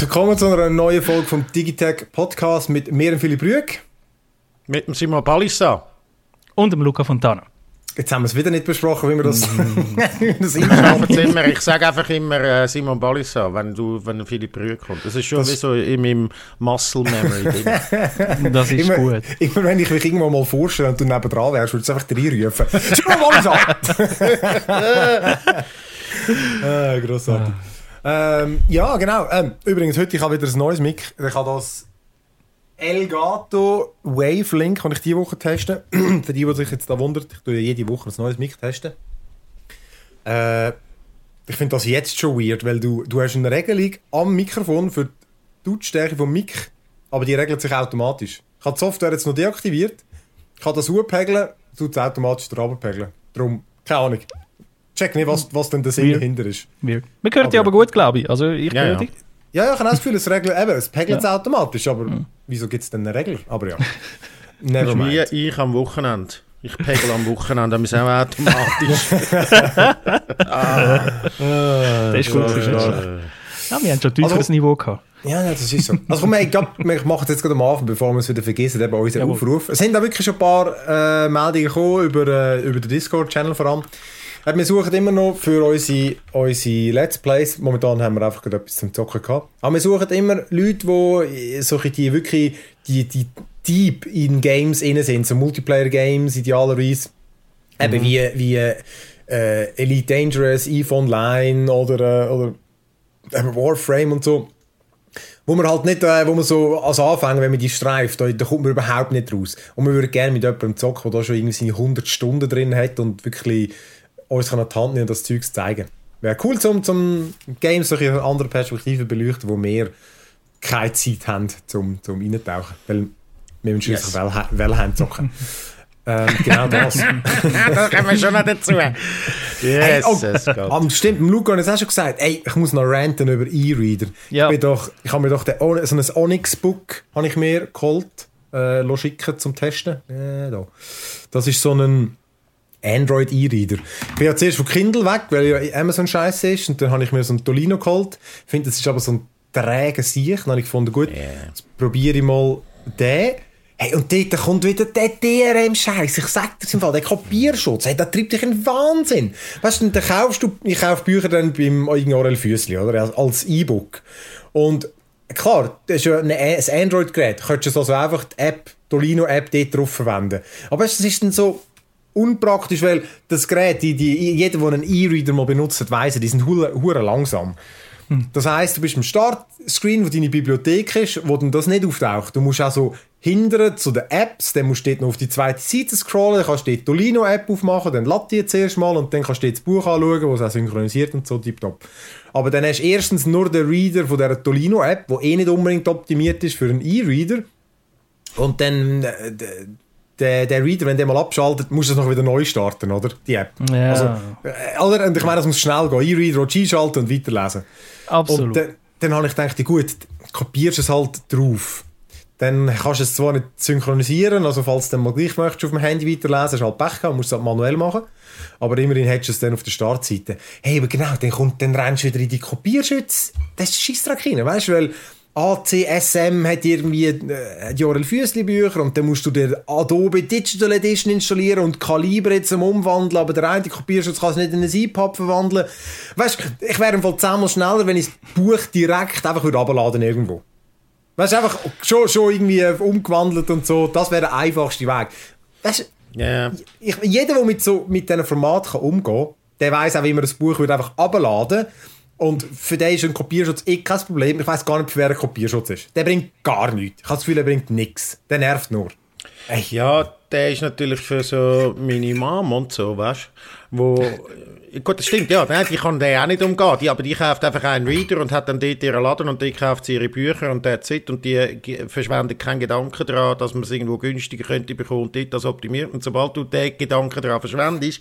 Willkommen zu einer neuen Folge vom Digitech Podcast mit mir und Philipp Rüegg. Mit dem Simon Balissa. Und dem Luca Fontana. Jetzt haben wir es wieder nicht besprochen, wie wir das, das immer. Ich sage einfach immer äh, Simon Balissa, wenn, du, wenn Philipp Rüegg kommt. Das ist schon das wie so in meinem Muscle Memory drin. Das ist immer, gut. Immer wenn ich mich irgendwann mal vorstelle und du nebendran wärst, würdest du einfach reinrufen. Simon Balissa! ah, grossartig. Ähm, ja, genau. Ähm, übrigens, heute ich habe wieder ein neues Mic. Ich habe das Elgato Wavelink, kann ich diese Woche testen. Für die, die sich jetzt da wundern, ich tue jede Woche ein neues Mic testen. Äh, ich finde das jetzt schon weird, weil du, du hast eine Regelung am Mikrofon für die Lautstärke vom Mic, aber die regelt sich automatisch. Ich habe die Software jetzt noch deaktiviert, ich kann das hochpegeln, tut es automatisch runterpegeln. Darum, keine Ahnung. Check nicht, was, was denn der Sinn dahinter ist. Weird. Man hört aber, die aber gut, glaube ich. Also ich ja, ja. Ja, ja, ich habe das Gefühl, es regelt eben, es pegelt es ja. automatisch, aber mhm. wieso gibt es denn eine Regel? Aber ja. Never mind. Wie ich am Wochenende. Ich pegel am Wochenende, aber es auch automatisch. ah. Das ist gut. Das ja, wir haben schon tieferes also, Niveau gehabt. Ja, ja, das ist so. Also komm, ich, glaub, ich mache es jetzt gerade am Anfang, bevor wir es wieder vergessen, eben unseren ja, Aufruf. Es sind da wirklich schon ein paar äh, Meldungen gekommen über, äh, über den Discord-Channel vor allem. Wir suchen immer noch für unsere, unsere Let's Plays. Momentan haben wir einfach gerade etwas zum Zocken gehabt. Aber wir suchen immer Leute, die solche, die wirklich die, die deep in Games innen sind. So Multiplayer-Games idealerweise. Mhm. Eben wie, wie äh, Elite Dangerous, EVE Online oder, äh, oder Warframe und so. Wo man halt nicht, äh, wo man so als Anfänger, wenn man die streift, da, da kommt man überhaupt nicht raus. Und man würde gerne mit jemandem zocken, der da schon irgendwie seine 100 Stunden drin hat und wirklich uns an die Hand nehmen und das Zeug zeigen. Wäre cool, zum, zum Games durch eine andere Perspektive beleuchten, wo wir keine Zeit haben, zum, zum reintauchen. Weil wir müssen yes. well, well zocken. ähm, genau das. da kommen wir schon noch dazu. Yes, hey, oh, um, stimmt, Luca hat es auch schon gesagt, ey, ich muss noch ranten über E-Reader. Ja. Ich, ich habe mir doch den, so ein Onyx-Book ich mir geholt, äh, schicken zum Testen. Äh, da. Das ist so ein Android E-Reader. Ich bin ja zuerst von Kindle weg, weil ja Amazon scheiße ist und dann habe ich mir so ein Tolino geholt. Ich finde, das ist aber so ein träger Sieg. Dann habe ich gefunden, gut, yeah. jetzt probiere ich mal den. Hey, und dort kommt wieder der DRM-Scheiß. Ich sag dir im Fall, der Kopierschutz, hey, der treibt dich in Wahnsinn. Weißt du, dann kaufst du, ich kaufe Bücher dann beim Orel Füssli, oder? Als E-Book. Und klar, das ist ja ein Android-Gerät. Du könntest also einfach die App, Tolino-App dort drauf verwenden. Aber weißt, das ist dann so, unpraktisch, weil das Gerät, die, die, jeder, der einen E-Reader mal benutzt, weiss, die sind hure langsam. Hm. Das heißt, du bist am Startscreen, wo deine Bibliothek ist, wo dann das nicht auftaucht. Du musst also hindern zu den Apps, dann musst du dort noch auf die zweite Seite scrollen, dann kannst du die Tolino-App aufmachen, dann lad die jetzt erst mal und dann kannst du das Buch anschauen, wo es auch synchronisiert und so tipptopp. Aber dann hast du erstens nur den Reader von dieser Tolino-App, der eh nicht unbedingt optimiert ist für einen E-Reader. Und dann äh, der, der Reader, wenn der mal abschaltet, muss es noch wieder neu starten, oder? Die App. Ja. Also, äh, oder? Und ich meine, das muss schnell gehen. E-Reader und schalten und weiterlesen. Absolut. Und dann, dann habe ich gedacht, gut, kopierst es halt drauf. Dann kannst du es zwar nicht synchronisieren, also falls du dann mal gleich möchtest auf dem Handy weiterlesen, hast du halt Pech gehabt, musst es halt manuell machen. Aber immerhin hättest du es dann auf der Startseite. Hey, aber genau, dann, kommt, dann rennst du wieder in die Kopierschütze. Das ist Scheissdreck rein, weißt du, weil ACSM hat irgendwie äh, Jorel Füssli Bücher und dann musst du dir Adobe Digital Edition installieren und Kaliber jetzt zum Umwandeln, aber der eine Kopierschutz kann es nicht in ein EPUB verwandeln. Weißt du, ich wäre im Fall zehnmal schneller, wenn ich das Buch direkt einfach würde abladen irgendwo. Weißt du, einfach schon, schon irgendwie umgewandelt und so, das wäre der einfachste Weg. Weißt du, yeah. jeder, der mit, so, mit diesem Format umgehen kann, der weiß auch, wie man das Buch einfach abladen würde und für den ist ein Kopierschutz eh kein Problem. Ich weiß gar nicht, für wer ein Kopierschutz ist. Der bringt gar nichts. Ich habe das Gefühl, er bringt nichts. Der nervt nur. Ey. Ja, der ist natürlich für so meine Mom und so, weißt du, wo Gut, das stimmt, ja. Die kann den auch nicht umgehen. Die, aber die kauft einfach einen Reader und hat dann dort ihren Laden und die kauft ihre Bücher und der Zeit und die verschwendet keinen Gedanken daran, dass man es irgendwo günstiger könnte bekommen und dort das optimiert. Und sobald du den Gedanken daran verschwendest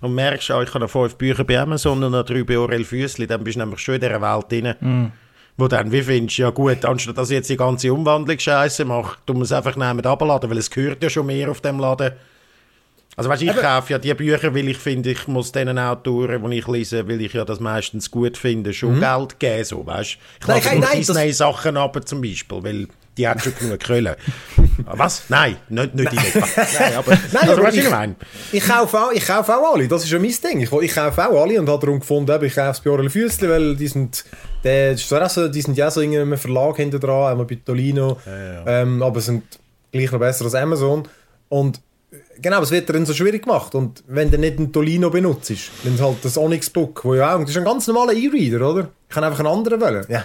und merkst, oh, ich habe fünf Bücher bei Amazon und noch drei bei Orel Füssli, dann bist du nämlich schon in dieser Welt drin. Mm. Wo dann, wie findest du, ja gut, anstatt dass ich jetzt die ganze Umwandlung scheiße mache, du musst einfach nehmen abladen, weil es gehört ja schon mehr auf dem Laden Also weißt, ich Eben. kaufe ja die Bücher, weil ich finde, ich muss diesen Autoren, die ich lese, weil ich ja das meistens gut finde, schon mhm. Geld geben, so, weißt? Ich nein, lasse nein, Disney-Sachen ab, zum Beispiel, weil die hat schon genug Kröllen. Was? Nein, nicht, nicht in etwa. Nein, aber, Nein, also, aber ich, ich, ich, kaufe auch, ich kaufe auch alle, das ist ja mein Ding. Ich, ich kaufe auch alle und habe darum gefunden, ich kaufe es bei Orel Füssli, weil die sind, die, die sind ja so in einem Verlag hinter dran, einmal bei Tolino, ja, ja. Ähm, aber sind gleich noch besser als Amazon. Und genau, es wird dann so schwierig gemacht. Und wenn du nicht ein Tolino benutzt, dann halt das Onyx Book, wo ja auch, das ist ein ganz normaler E-Reader, oder? Ich kann einfach einen anderen wählen. Ja,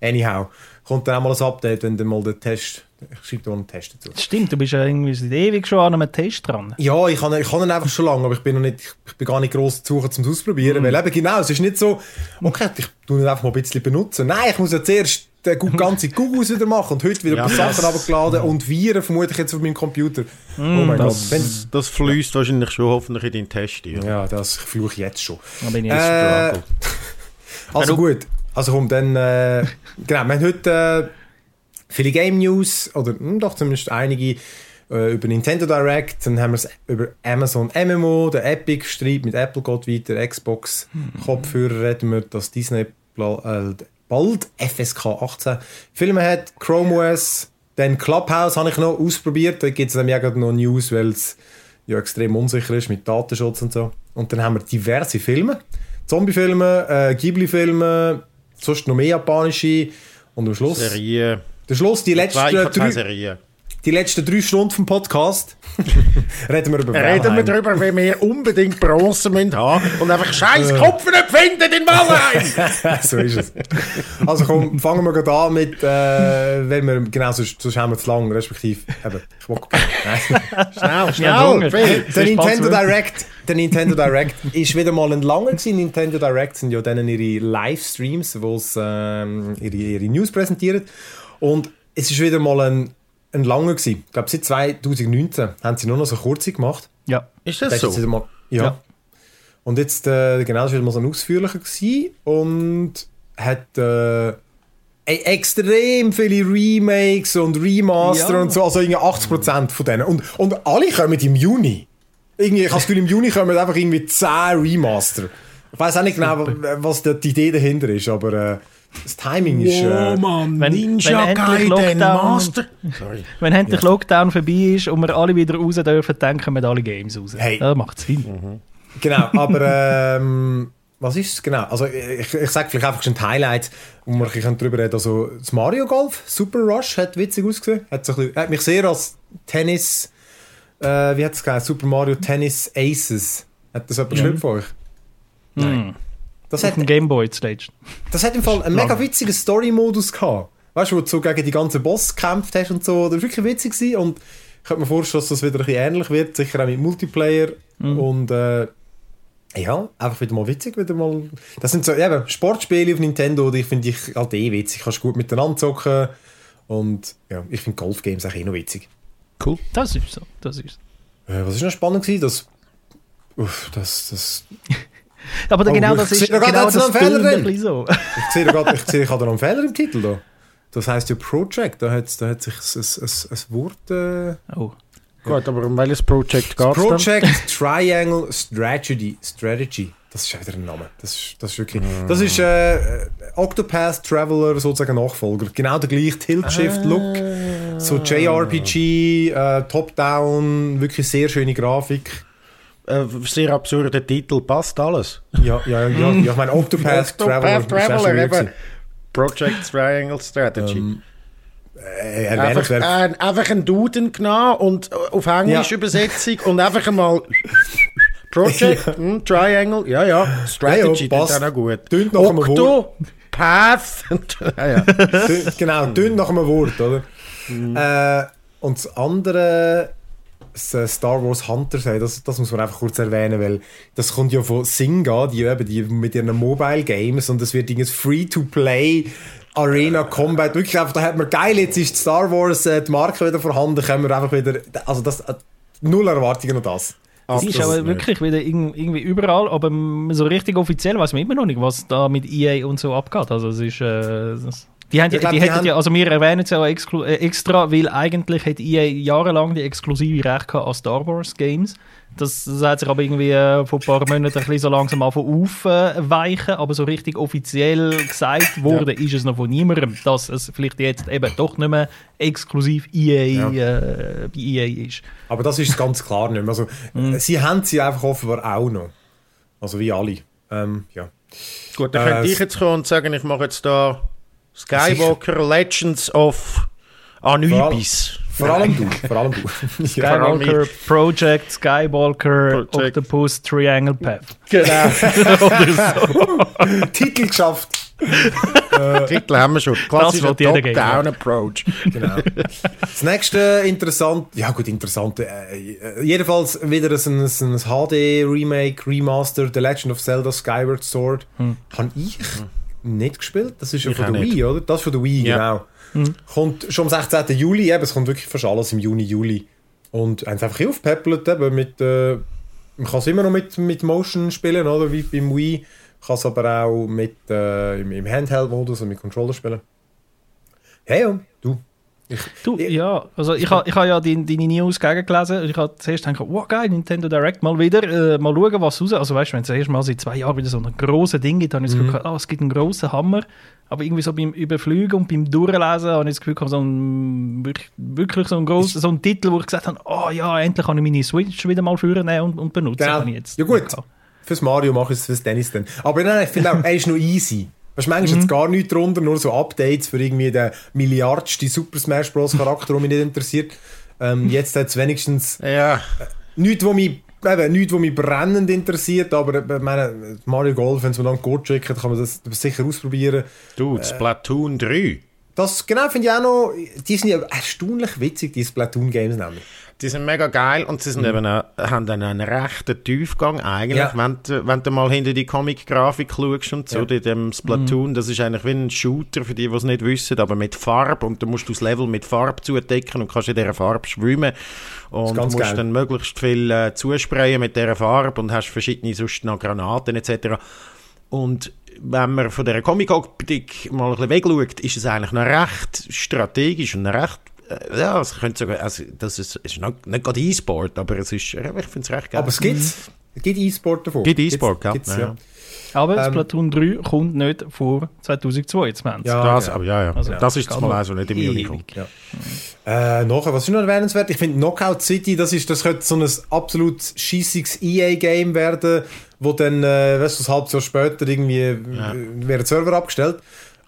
anyhow. Kommt dann auch mal ein Update, wenn dann mal der Test, ich schreibe da einen Test dazu. Stimmt, du bist ja irgendwie seit ewig schon an einem Test dran. Ja, ich kann, ich kann ihn einfach schon lange, aber ich bin noch nicht, ich bin gar nicht gross zu suchen, um es auszuprobieren, mm. weil eben genau, es ist nicht so, okay, ich tue ihn einfach mal ein bisschen benutzen. Nein, ich muss ja zuerst den ganzen Google wieder machen und heute wieder ja, ein paar Sachen abgeladen und Viren vermute ich jetzt auf meinem Computer. Mm, oh mein das, Gott. Wenn, das fließt wahrscheinlich schon hoffentlich in deinen Test. Ja, ja das fluche ich jetzt schon. Da bin ich jetzt äh, Also gut, also komm, dann, äh, genau, wir haben heute äh, viele Game News, oder mh, hm, doch zumindest einige äh, über Nintendo Direct, dann haben wir es über Amazon MMO, der Epic Streit mit Apple geht weiter, Xbox Kopfhörer reden wir, dass Disney äh, bald FSK 18 Filme hat, Chrome OS, dann Clubhouse habe ich noch ausprobiert. Da gibt es nämlich auch noch News, weil es ja extrem unsicher ist mit Datenschutz und so. Und dann haben wir diverse Filme. Zombie-Filme, äh, Ghibli-Filme, sonst noch mehr japanische. Und am Schluss... Serie. Der Schluss, die letzten drei die letzten drei Stunden vom Podcast reden wir über Valheim. Reden wir darüber, wie wir unbedingt Bronze müssen haben und einfach scheiß äh. Kopf nicht finden in Valheim. so ist es. Also komm, fangen wir gerade an mit, äh, wenn wir, genau, sonst, sonst haben wir zu lang, respektive, eben, ich will, nein. schnell, schnell. Der Nintendo Direct, der Nintendo Direct ist wieder mal ein langer gewesen. Nintendo Direct sind ja dann ihre Livestreams, wo sie ähm, ihre, ihre News präsentieren. Und es ist wieder mal ein ein langer gewesen. Ich glaube, seit 2019 haben sie nur noch so kurze gemacht. Ja. Ist das, das so? Mal, ja. ja. Und jetzt, äh, genau, das war mal so ein ausführlicher gewesen und hat äh, e-, extrem viele Remakes und Remaster ja. und so, also irgendwie 80% von denen. Und, und alle kommen im Juni. Irgendwie, ich habe das Gefühl, im Juni kommen einfach irgendwie 10 Remaster. Ich weiß auch nicht genau, was die Idee dahinter ist, aber äh, das Timing ist. Äh, Mann, wenn, Ninja wenn Gaiden Lockdown, Master. Sorry. Wenn endlich ja. Lockdown vorbei ist und wir alle wieder raus dürfen, dann kommen alle Games raus. Hey. Das macht Sinn. Mhm. Genau, aber ähm, was ist es genau? Also ich, ich sage vielleicht einfach schon ein Highlight, wo wir ein darüber reden. Also das Mario Golf, Super Rush, hat witzig ausgesehen. Hat, so bisschen, hat mich sehr als Tennis, äh, wie hat es gesagt, Super Mario Tennis Aces. Hat das jemand mhm. von euch? Nein. Mhm. Das hat, Gameboy zuletzt. Das hat im Fall einen mega witzigen Story-Modus gehabt. Weißt du, wo du so gegen die ganzen Boss gekämpft hast und so. Das war wirklich witzig gewesen. und ich könnte mir vorstellen, dass das wieder ein bisschen ähnlich wird. Sicher auch mit Multiplayer. Mhm. Und äh, ja, einfach wieder mal witzig. Wieder mal. Das sind so eben, Sportspiele auf Nintendo, die finde ich halt eh witzig. Kannst gut miteinander zocken. Und ja, ich finde Golfgames auch eh noch witzig. Cool. Das ist so. Das ist. Äh, was ist noch spannend gewesen? Das, uff, das, das Aber oh, genau das ist genau das noch Fehler drin. So. ich sehe gerade, ich sehe gerade noch einen Fehler im Titel da. Das heisst ja Project, da hat, da hat sich ein, ein, ein Wort... Äh, oh. Gut, aber um welches Project geht es Project Triangle Strategy. Strategy. Das ist wieder ein Name. Das ist, das ist wirklich... Mm. Das ist äh, Octopath Traveler sozusagen Nachfolger. Genau der gleiche Tilt-Shift-Look. Ah. So JRPG, äh, Top-Down, wirklich sehr schöne Grafik äh, sehr absurder Titel, passt alles. Ja, ja, ja. ja. Ich meine, Octopath Traveler. Traveler eben. Project Triangle Strategy. Um, ähm, äh, einfach, äh, einfach einen Duden genommen und äh, auf Englisch ja. Übersetzung und einfach einmal Project, ja. Hm, Triangle, ja, ja, Strategy, ja, passt. auch gut. Tönt nach Octo, einem Wort. Path, ja, ja. genau, tönt nach einem Wort, oder? Mhm. Äh, und das andere das äh, Star Wars Hunter sei, das, das muss man einfach kurz erwähnen, weil das kommt ja von Singa, die, eben, die mit ihren Mobile Games und das wird ein Free-to-Play Arena Combat, wirklich einfach, da hat man geil, jetzt ist Star Wars äh, die Marke wieder vorhanden, können wir einfach wieder, also das, äh, null Erwartungen an das. Das ist aber wirklich wieder irgendwie überall, aber so richtig offiziell weiß man immer noch nicht, was da mit EA und so abgeht. Also es ist, äh, das Die, haben, die, glaub, die, die hätten ja, also wir erwähnen es ja auch äh, extra, weil eigentlich hat EA jahrelang die exklusive Rechte an Star Wars Games. Das, das hat sich aber irgendwie äh, vor ein paar Monaten ein bisschen so langsam aufweichen, aber so richtig offiziell gesagt wurde, ja. ist es noch von niemandem, dass es vielleicht jetzt eben doch nicht mehr exklusiv EA, ja. äh, bei EA ist. Aber das ist ganz klar nicht mehr. Also, mhm. Sie haben sie einfach offenbar auch noch. Also wie alle. Ähm, ja. Gut, dann äh, könnte ich jetzt kommen und sagen, ich mache jetzt da Skywalker sicher. Legends of Anubis. Vor allem du. Vor allem du. Skywalker Project, Skywalker Project. Octopus Triangle Path. Genau. Titel geschafft. äh, Titel haben wir schon. Klassischer Top-Down-Approach. Genau. Das nächste interessant, ja gut, interessant. Äh, jedenfalls wieder ein, ein HD-Remake, Remaster, The Legend of Zelda Skyward Sword. Hm. Habe ich hm. Nicht gespielt. Das ist ja von der Wii, oder? Das ist von der Wii, ja. genau. Mhm. Kommt schon am 16. Juli, eben, es kommt wirklich fast alles im Juni, Juli. Und haben es einfach aufgepäppelt, eben mit, äh, man kann es immer noch mit, mit Motion spielen, oder, wie beim Wii. Kann es aber auch mit, äh, im, im Handheld-Modus und mit Controller spielen. Hey, ja, du, ich, du, ich, ja, also ich habe ich ha ja deine, deine News gegengelesen und ich habe zuerst gedacht, wow geil, Nintendo Direct mal wieder, äh, mal schauen, was raus, also weißt du, wenn es erst mal seit zwei Jahren wieder so ein grosses Ding gibt, dann habe ich das mhm. Gefühl, oh, es gibt einen grossen Hammer, aber irgendwie so beim Überfliegen und beim Durchlesen habe ich das Gefühl, so ein, wirklich, so ein gross, so ein Titel, wo ich gesagt habe, oh ja, endlich kann ich meine Switch wieder mal führen und, und benutzen. Genau. Jetzt ja gut, fürs Mario mache ich es fürs Tennis dann. Aber nein, ich finde auch, er ist noch easy. Weißt du, manchmal mhm. jetzt gar nichts drunter, nur so Updates für irgendwie den milliardsten Super Smash Bros. Charakter, der mich nicht interessiert. Ähm, jetzt hat es wenigstens ja. äh, nichts, was mich, eben, nichts, was mich brennend interessiert, aber äh, meine, Mario Golf, wenn es mir dann gut schickt, kann man das sicher ausprobieren. Du, äh, Splatoon 3. Das genau finde ich auch noch, die sind ja erstaunlich witzig, die Splatoon Games nämlich. Die sind mega geil und sie sind mhm. eben auch, haben einen rechten Tiefgang eigentlich, ja. wenn, du, wenn du mal hinter die Comic-Grafik schaust und so, ja. in dem Splatoon, mhm. das ist eigentlich wie ein Shooter, für die, die es nicht wissen, aber mit Farbe und du musst das Level mit Farbe zudecken und kannst in dieser Farbe schwimmen und musst geil. dann möglichst viel äh, zusprayen mit dieser Farbe und hast verschiedene sonst noch Granaten etc. Und wenn man von dieser Comic-Optik mal ein bisschen wegschaut, ist es eigentlich noch recht strategisch und recht ja, es könnte sogar, also das ist, ist nicht, nicht gerade E-Sport, aber es ist, ich finde es recht geil. Aber es gibt es gibt E-Sport davon. Gibt E-Sport, ja. ja. Aber ähm, Splatoon 3 kommt nicht vor 2022. Ja, das, ja. aber ja, ja. Also, das ist mal also nicht im Juni kommt. Ja. Äh, nachher, was ist noch erwähnenswert? Ich finde Knockout City, das, ist, das könnte so ein absolut schießiges EA-Game werden, wo dann, äh, weißt du, ein halbes Jahr später irgendwie ja. Äh, werden Server abgestellt.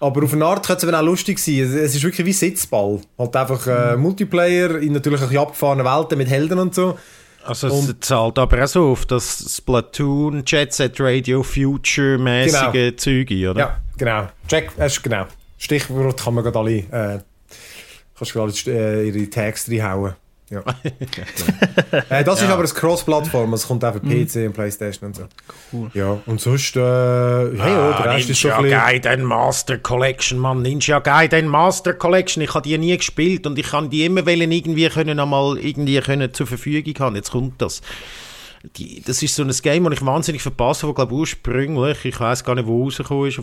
Aber auf eine Art könnte es auch lustig sein. Es ist wirklich wie Sitzball. Halt einfach äh, mhm. Multiplayer in natürlich ein abgefahrenen Welten mit Helden und so. Also es zahlt aber auch so auf das Splatoon, Jet Set Radio, Future-mäßige genau. Züge, oder? Ja, genau. Check, äh, genau. Stichwort kann man gerade alle, äh, kannst du alle äh, ihre Tags reinhauen. Ja. äh, das ja. ist aber ein Cross-Plattform, also es kommt auch für mhm. PC und Playstation und so. Cool. Ja, und sonst, äh, hey, ah, oh, der Rest ist schon Ninja Gaiden Master Collection, Mann, Ninja Gaiden Master Collection, ich habe die nie gespielt und ich kann die immer wollen, irgendwie können einmal irgendwie können zur Verfügung haben, jetzt kommt das. Die, das ist so ein Game, das ich wahnsinnig verpasst habe, glaube ursprünglich, ich weiß gar nicht, wo rausgekommen ist,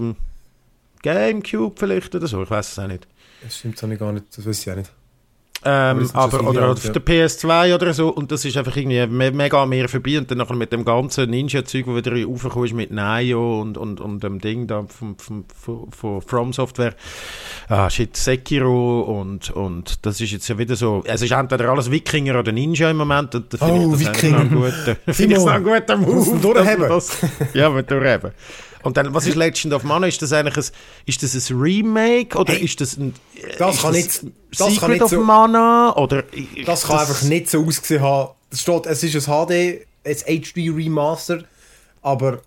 Gamecube vielleicht oder so, ich weiß es auch nicht. Das stimmt so nicht gar nicht, das weiß ich auch nicht. Ähm, aber, oder auf ja. der PS2 oder so und das ist einfach irgendwie mega mehr vorbei und dann nachher mit dem ganzen Ninja-Zeug, wo wieder raufgekommen ist mit Nio und, und, und dem Ding da von, von, von From Software, ah shit, Sekiro und, und das ist jetzt ja wieder so, es ist entweder alles Wikinger oder Ninja im Moment und da finde oh, ich das Wikinger. Gut, finde ich ein guter Move. Durchheben. Das, ja, mit durchheben. Und dann, was ist Legend of Mana? Ist das eigentlich ein, ist das ein Remake oder hey, ist das ein das kann das nicht, das Secret kann nicht of so, Mana? Oder das kann das, einfach nicht so ausgesehen haben. Es steht, es ist ein HD, ein HD Remaster, aber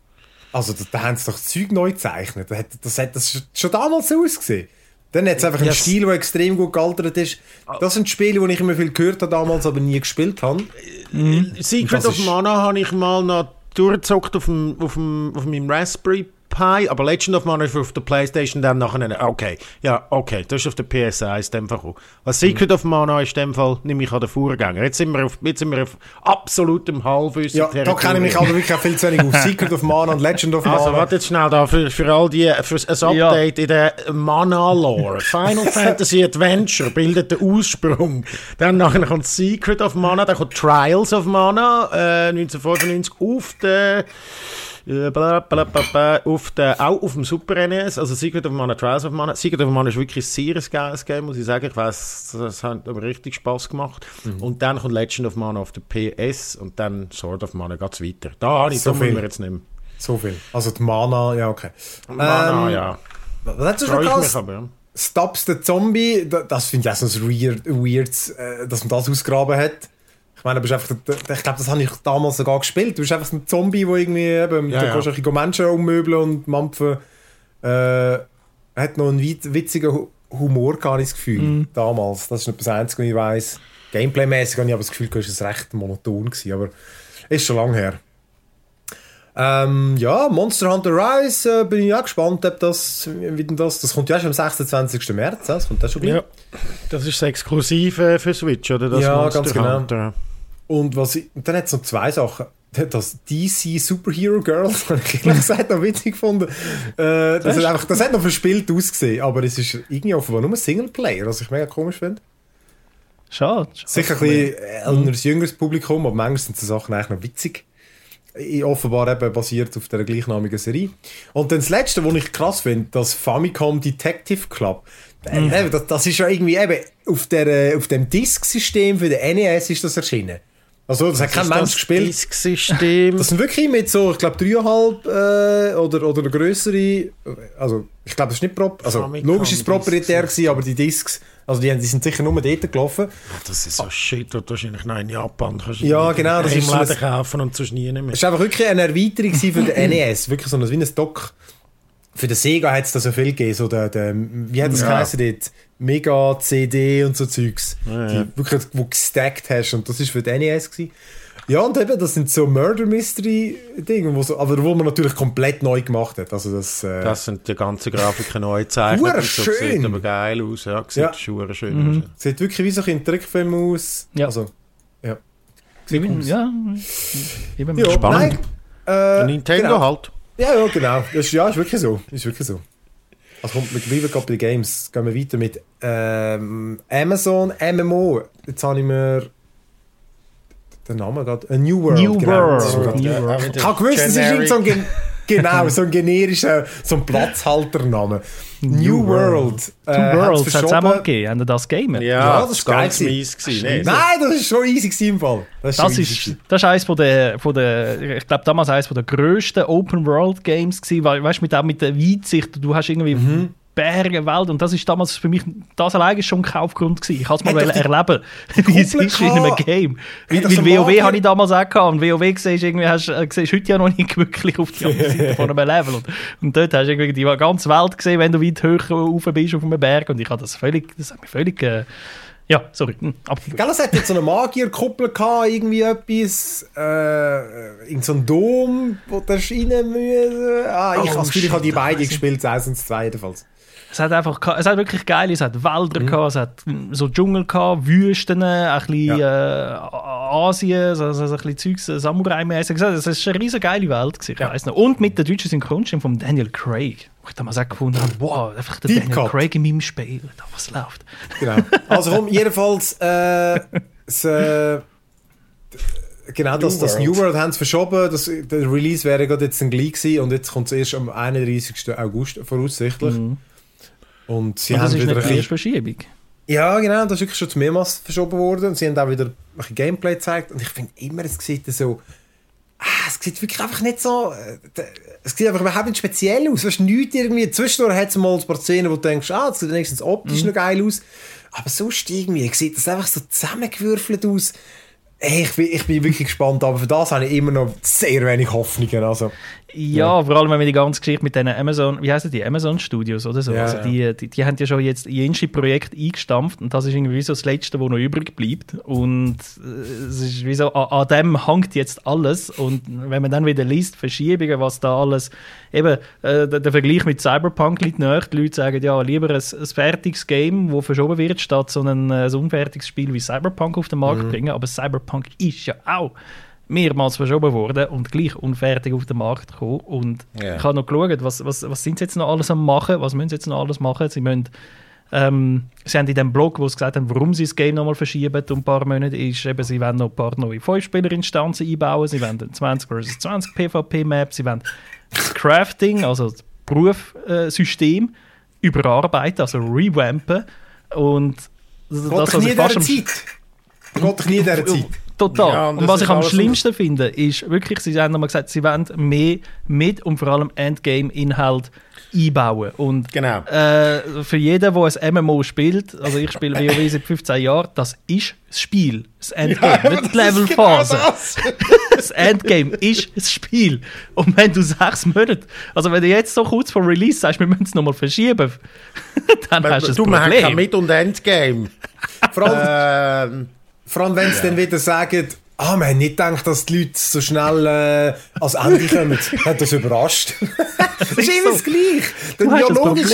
also da, da haben sie doch das Zeug neu gezeichnet. Das hat das, hat das schon damals so ausgesehen. Dann hat es einfach einen yes. Stil, der extrem gut gealtert ist. Das sind Spiele, die ich immer viel gehört habe damals, aber nie gespielt habe. Mhm. Secret of Mana habe ich mal noch durchgezockt auf, dem, auf, dem, auf meinem Raspberry Pie, aber Legend of Mana ist auf der Playstation dann nachher, okay, ja, okay, das ist auf der PS1 in dem Fall gekommen. Was Secret mhm. of Mana ist in dem Fall, nehme ich an den Vorgänger. Jetzt sind wir auf, jetzt sind wir auf absolutem Halbwissen. Ja, da kenne ich mich aber wirklich viel zu wenig aus. Secret of Mana und Legend of also, Mana. Also, warte jetzt schnell da, für, für all die, für ein Update ja. in der Mana-Lore. Final Fantasy Adventure bildet den Ursprung. Dann nachher kommt Secret of Mana, dann kommt Trials of Mana, äh, 1995 auf der auf der, auch auf dem Super NES, also Secret of Mana, Trials of Mana. Secret of Mana ist wirklich ein sehr geiles Game, muss ich sagen. Ich weiß, das hat mir richtig Spaß gemacht. Mhm. Und dann kommt Legend of Mana auf der PS und dann Sword of Mana geht es weiter. Da habe ich, so da viel. wir jetzt nicht mehr. So viel. Also die Mana, ja, okay. Mana, ähm, ja. Was hast du schon mich aber, ja. Stops the Zombie, das finde ich auch so weird, weird, äh, dass man das ausgraben hat. Ich meine, du bist einfach, ich glaube, das habe ich damals sogar gespielt. Du bist einfach ein Zombie, der irgendwie eben, ja, du ja. Menschen ummöbeln und mampfen. Äh, hat noch einen witzigen Humor, gar nicht das Gefühl, mm. damals. Das ist nicht das Einzige, was ich weiss. Gameplay-mäßig habe ich aber das Gefühl, es war recht monoton, gewesen, aber ist schon lange her. Ähm, ja, Monster Hunter Rise äh, bin ich auch gespannt, ob das, wie denn das, das kommt ja schon am 26. März, das kommt das schon gleich. Ja, das ist das Exklusive für Switch, oder? Das ja, Monster ganz genau. Hunter. Und was ich, dann hat es noch zwei Sachen. Das DC Superhero Girls, habe ich ehrlich gesagt noch witzig gefunden. Äh, das, hat einfach, das hat noch verspielt ausgesehen, aber es ist irgendwie offenbar nur Singleplayer, was ich mega komisch finde. Schade. Sicher ein bisschen älteres, jüngeres Publikum, aber manchmal sind die Sachen eigentlich noch witzig. Offenbar eben basiert auf der gleichnamigen Serie. Und dann das Letzte, was ich krass finde, das Famicom Detective Club. Mhm. Das, das, ist ja irgendwie eben auf, der, auf dem Disk-System für den NES ist das erschienen. Also, das, das hat kein Mensch gespielt. Disk-System. Das sind wirklich mit so, ich glaube, dreieinhalb äh, oder, oder eine größere. Also, ich glaube, das ist nicht prop. Also, logisch ist es proprietär gewesen, aber die Discs, also die, die sind sicher nur dort gelaufen. Das ist so shit, und wahrscheinlich noch in Japan kannst du ja, genau, das ist so kaufen und sonst nie mehr. Es war einfach wirklich eine Erweiterung für den NES. Wirklich so ein, wie ein Dock. Für den Sega hat es da so viel gegeben, so der, der wie hat das ja. geheißen dort? Mega CD und so Zeugs, ja, ja. die wirklich, wo gestackt hast und das ist für den NES gewesen. Ja, und eben, das sind so Murder Mystery Dinge, wo so, aber wo man natürlich komplett neu gemacht hat. Also das, äh, das sind die ganzen Grafiken neu gezeichnet. schön. So, sieht aber geil aus, ja. Sieht ja. schön mhm. aus. Sieht wirklich wie so ein Trickfilm aus. Ja. Also, ja. Sieht aus. Ja, eben ja, spannend. Nein, äh, Nintendo genau. halt. Ja, ja, genau. Das ist, ja, ist wirklich so. Ist wirklich so. Also kommt mit Viva Copy Games. Gehen wir weiter mit ähm, Amazon MMO. Jetzt habe ich mir den Namen gerade. A New World. New genau. World. New World. Ich habe gewusst, das ist irgend so ein, genau, so ein generischer, so ein Platzhaltername. New, World. World. Äh, Worlds hat es auch mal gegeben. Haben das Gamer? Ja, ja, das war ganz mies. Gewesen, Nein, das ist schon easy im Fall. Das ist, das ist, das ist eines von der, von der ich glaube damals eines von der grössten Open World Games gewesen, weil, weißt, mit, auch mit der Weitsicht, du hast irgendwie mhm. Berge, Welt. Und das ist damals für mich, das alleine schon ein Kaufgrund gewesen. Ich wollte es mal erleben, wie es ist in einem Game. Weil, weil WoW habe ich damals auch gehabt. Und WoW siehst du irgendwie, hast, äh, siehst heute ja noch nicht wirklich auf die andere Seite von einem Level. Und, und dort hast du irgendwie die ganze Welt gesehen, wenn du weit höher rauf bist auf einem Berg. Und ich habe das völlig, das hat mich völlig, äh, ja, sorry, hm. Gell, es hat jetzt so eine Magierkuppel gehabt, irgendwie etwas, äh, in so einem Dom, wo du rein müssen. Ah, ich, oh, also, ich habe die beiden gespielt, eins und zwei jedenfalls. Es hat einfach, es hat wirklich geil, es hat Wälder mhm. gehabt, es hat so Dschungel gehabt, Wüsten, ein bisschen ja. äh, Asien, so, so, so ein bisschen Zeugs, Samurai-mäßig. Es war eine riesige geile Welt, gewesen, ja. noch. Und mit der deutschen Synchronstimme von Daniel Craig. Wo ich damals auch gefunden habe, wow, einfach der Deep Daniel Cut. Craig in meinem Spiel, was läuft. Genau. Also komm, jedenfalls, äh, das, äh, Genau, das, das New World haben sie verschoben. Das, der Release wäre gerade jetzt dann gleich gewesen und jetzt kommt es erst am 31. August voraussichtlich. Mhm. Und sie und das haben ist wieder eine Verschiebung. Ja, genau, das ist wirklich schon mehrmals verschoben worden. Und sie haben auch wieder ein Gameplay gezeigt. Und ich finde immer, es sieht so. Ah, es sieht wirklich einfach nicht so. Äh, es sieht einfach überhaupt nicht speziell aus. Es ist nichts irgendwie. Zwischendurch hat es mal ein paar Szenen, wo du denkst, ah, das sieht wenigstens optisch mhm. noch geil aus. Aber sonst irgendwie sieht das einfach so zusammengewürfelt aus. Hey, ich, bin, ich bin wirklich gespannt, aber für das habe ich immer noch sehr wenig Hoffnungen. Also. Ja, ja, vor allem wenn wir die ganze Geschichte mit den Amazon, wie heißen die, Amazon Studios oder so, ja, also die, die, die, haben ja schon jetzt jenste Projekt eingestampft und das ist irgendwie so das Letzte, was noch übrig bleibt. Und äh, es ist wie so, an, an, dem hängt jetzt alles. Und wenn man dann wieder liest, Verschiebungen, was da alles, eben, äh, der, der, Vergleich mit Cyberpunk liegt nahe, die Leute sagen, ja, lieber ein, ein fertiges Game, das verschoben wird, statt so ein, ein unfertiges Spiel wie Cyberpunk auf den Markt mhm. bringen, aber Cyberpunk ist ja auch mehrmals verschoben worden und gleich unfertig auf den Markt gekommen. Und yeah. ich habe noch geschaut, was, was, was sind sie jetzt noch alles am machen, was müssen sie jetzt noch alles machen. Sie müssen ähm, sie haben in dem Blog, wo sie gesagt haben, warum sie das Game nochmal verschieben um ein paar Monate, ist eben, sie wollen noch ein paar neue 5-Spieler-Instanzen einbauen, sie wollen 20 vs 20 PvP-Map, sie wollen das Crafting, also das Berufssystem, äh, überarbeiten, also revampen und das, das also fast am... Zeit. Geht nie in dieser Zeit. Total. Ja, und, und was ich am schlimmsten so finde, ist wirklich, sie haben nochmal gesagt, sie wollen mehr mit und vor allem Endgame-Inhalt einbauen. Und genau. äh, für jeden, der ein MMO spielt, also ich spiele WoW seit 15 Jahren, das ist das Spiel, das Endgame, ja, nicht die Levelphase. Genau das. das Endgame ist das Spiel. Und wenn du sechs Monate, also wenn du jetzt so kurz vor Release sagst, wir müssen es nochmal verschieben, dann Weil, hast du du, Problem. Du, Mit- und Endgame. Vor allem, ähm, vor allem wenn sie ja. dann wieder sagen, ah, man hat nicht gedacht, dass die Leute so schnell äh, als Ende kommen. hat das überrascht. das ist immer das Gleiche. Dann ja, logisch.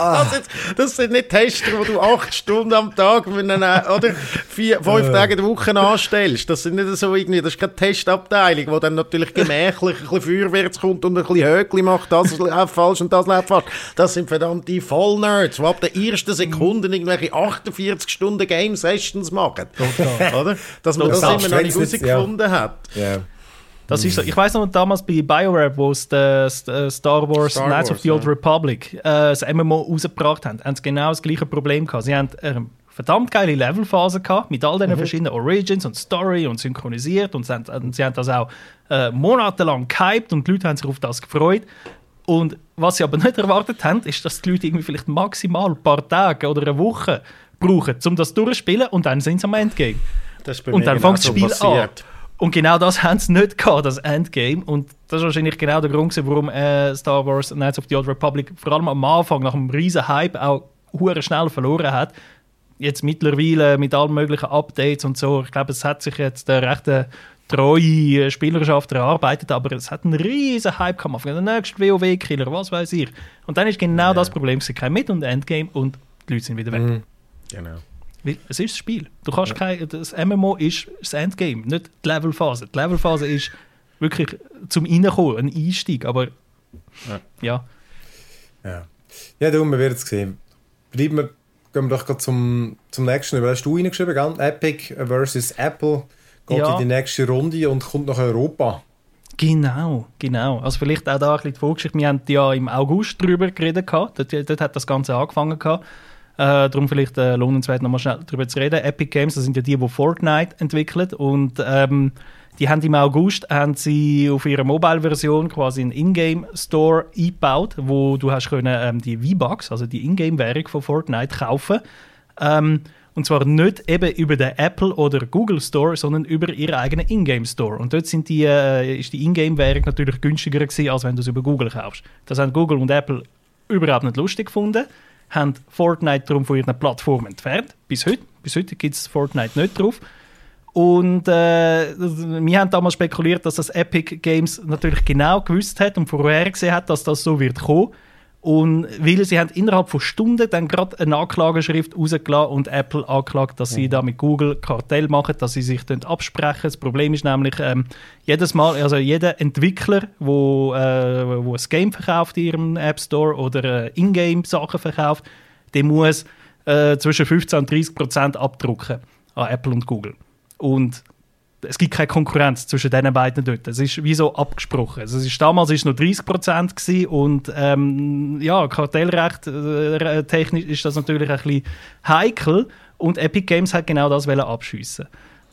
Ah. Das, das, sind nicht Tester, wo du acht Stunden am Tag einen, oder vier, fünf äh. Tage in der Woche anstellst. Das sind nicht so irgendwie, das ist keine Testabteilung, wo dann natürlich gemächlich ein bisschen vorwärts kommt und ein bisschen Höckli macht, das läuft falsch und das läuft falsch. Das sind verdammte Vollnerds, die ab der ersten Sekunde irgendwelche 48 Stunden Game Sessions machen. Oder? Dass man das, das immer noch nicht herausgefunden ja. hat. Yeah. Das ist so. Ich weiß noch damals bei BioWare, wo es Star Wars Star Knights Wars, of the Old ja. Republic äh, das MMO rausgebracht haben, haben sie genau das gleiche Problem gehabt. Sie haben äh, verdammt geile Levelphase gehabt, mit all diesen mhm. verschiedenen Origins und Story und synchronisiert und sie haben, und sie haben das auch äh, monatelang gehypt und die Leute haben sich auf das gefreut. Und was sie aber nicht erwartet haben, ist, dass die Leute irgendwie vielleicht maximal ein paar Tage oder eine Woche brauchen, um das durchzuspielen und dann sind sie am Endgame. und dann fängt das Spiel passiert. an. Und genau das haben sie nicht gehabt, das Endgame. Und das ist wahrscheinlich genau der Grund, warum äh, Star Wars Knights of the Old Republic vor allem am Anfang nach einem riesen Hype auch hure schnell verloren hat. Jetzt mittlerweile mit allen möglichen Updates und so. Ich glaube, es hat sich jetzt eine rechte treue Spielerschaft erarbeitet, aber es hat einen riesen Hype gemacht. Der nächste WoW-Killer, was weiß ich. Und dann ist genau ja. das Problem, gibt kein Mit- und Endgame und die Leute sind wieder weg. Mhm. Genau. Weil es ist das Spiel. Du kannst ja. kein, das MMO ist das Endgame, nicht die Levelphase. Die Levelphase ist wirklich zum Reinkommen, ein Einstieg, aber ja. Ja, ja, ja darum, wir werden es sehen. Bleiben wir, gehen wir doch gerade zum, zum nächsten. Was hast du reingeschrieben? Gell? Epic versus Apple geht ja. in die nächste Runde und kommt nach Europa. Genau, genau. Also vielleicht auch da ein bisschen die Vorgeschichte. Wir haben ja im August darüber geredet. Dort, dort hat das Ganze angefangen. Gehabt. Äh, darum vielleicht äh, lohnenswert, nochmal schnell darüber zu reden. Epic Games, das sind ja die, die Fortnite entwickeln und ähm, die haben im August haben sie auf ihrer Mobile-Version quasi einen Ingame-Store eingebaut, wo du hast können, ähm, die V-Bucks, also die Ingame-Währung von Fortnite, kaufen. Ähm, und zwar nicht eben über den Apple oder Google Store, sondern über ihren eigenen Ingame Store. Und dort sind die, äh, ist die Ingame-Währung natürlich günstiger gewesen, als wenn du es über Google kaufst. Das haben Google und Apple überhaupt nicht lustig gefunden haben Fortnite darum von ihren Plattformen entfernt. Bis heute. Bis heute gibt es Fortnite nicht drauf. Und äh, wir haben damals spekuliert, dass das Epic Games natürlich genau gewusst hat und vorhergesehen hat, dass das so wird kommen. Und weil sie haben innerhalb von Stunden dann gerade eine Anklageschrift rausgelassen und Apple angeklagt, dass sie mhm. da mit Google Kartell machen, dass sie sich absprechen. Das Problem ist nämlich, ähm, jedes Mal, also jeder Entwickler, wo, äh, wo ein Game verkauft in ihrem App Store oder äh, Ingame-Sachen verkauft, der muss äh, zwischen 15 und 30 Prozent abdrucken an Apple und Google. Und es gibt keine Konkurrenz zwischen diesen beiden dort. Es ist wie so abgesprochen. Also es ist, damals war es noch 30 Prozent und ähm, ja, Kartellrecht äh, technisch ist das natürlich ein bisschen heikel und Epic Games hat genau das abschiessen.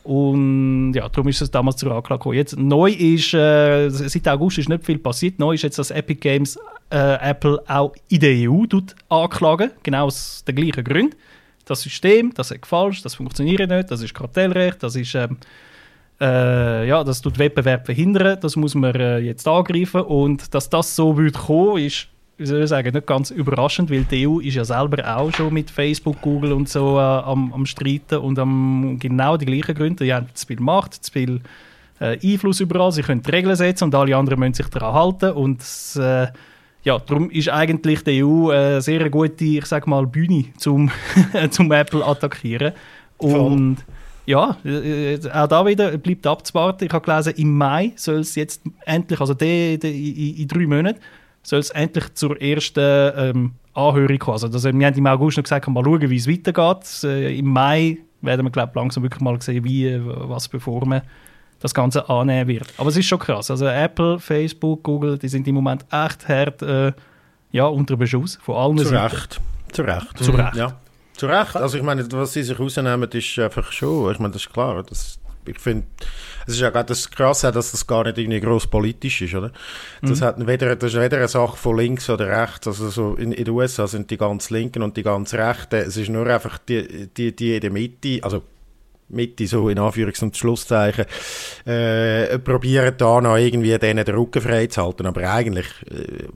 Und ja, darum ist es damals zur Anklage gekommen. Jetzt neu ist, äh, seit August ist nicht viel passiert. Neu ist jetzt, dass Epic Games äh, Apple auch in der EU anklagen, genau aus den gleichen Gründen. Das System, das ist falsch, das funktioniert nicht, das ist Kartellrecht, das ist ähm, äh, ja, das tut Wettbewerb verhindern, das muss man äh, jetzt angreifen und dass das so wird kommen, ist wie soll ich sagen, nicht ganz überraschend, weil die EU ist ja selber auch schon mit Facebook, Google und so äh, am, am Streiten und am genau die gleichen Gründe. Die haben zu viel Macht, zu viel äh, Einfluss überall, sie können die Regeln setzen und alle anderen müssen sich daran halten und äh, ja, darum ist eigentlich die EU eine sehr gute, ich sag mal, Bühne zum, zum Apple attackieren. Und ja, äh, auch da wieder bleibt abzuwarten. Ich habe gelesen, im Mai soll es jetzt endlich, also die, die, in, in drei Monaten, soll es endlich zur ersten ähm, Anhörung kommen. Also, das, wir haben im August noch gesagt, mal schauen, wie es weitergeht. Äh, Im Mai werden wir, glaube langsam wirklich mal sehen, wie, äh, was für Formen das Ganze annehmen wird. Aber es ist schon krass. Also Apple, Facebook, Google, die sind im Moment echt hart äh, ja, unter Beschuss von allen Zu Recht. Zu Recht. Zu Recht. Ja. Zu Recht. Also ich meine, was sie sich rausnehmen, ist einfach schon, ich meine, das ist klar. Das, ich finde, es ist ja gerade das Krasse, dass das gar nicht irgendwie gross politisch ist, oder? Das, mhm. hat weder, das ist weder eine Sache von links oder rechts. Also so in, in den USA sind die ganz Linken und die ganz Rechten. Es ist nur einfach die, die, die in der Mitte, also Mitte, so in Anführungs- und Schlusszeichen, äh, probieren da noch irgendwie denen den Rücken frei zu halten. Aber eigentlich äh,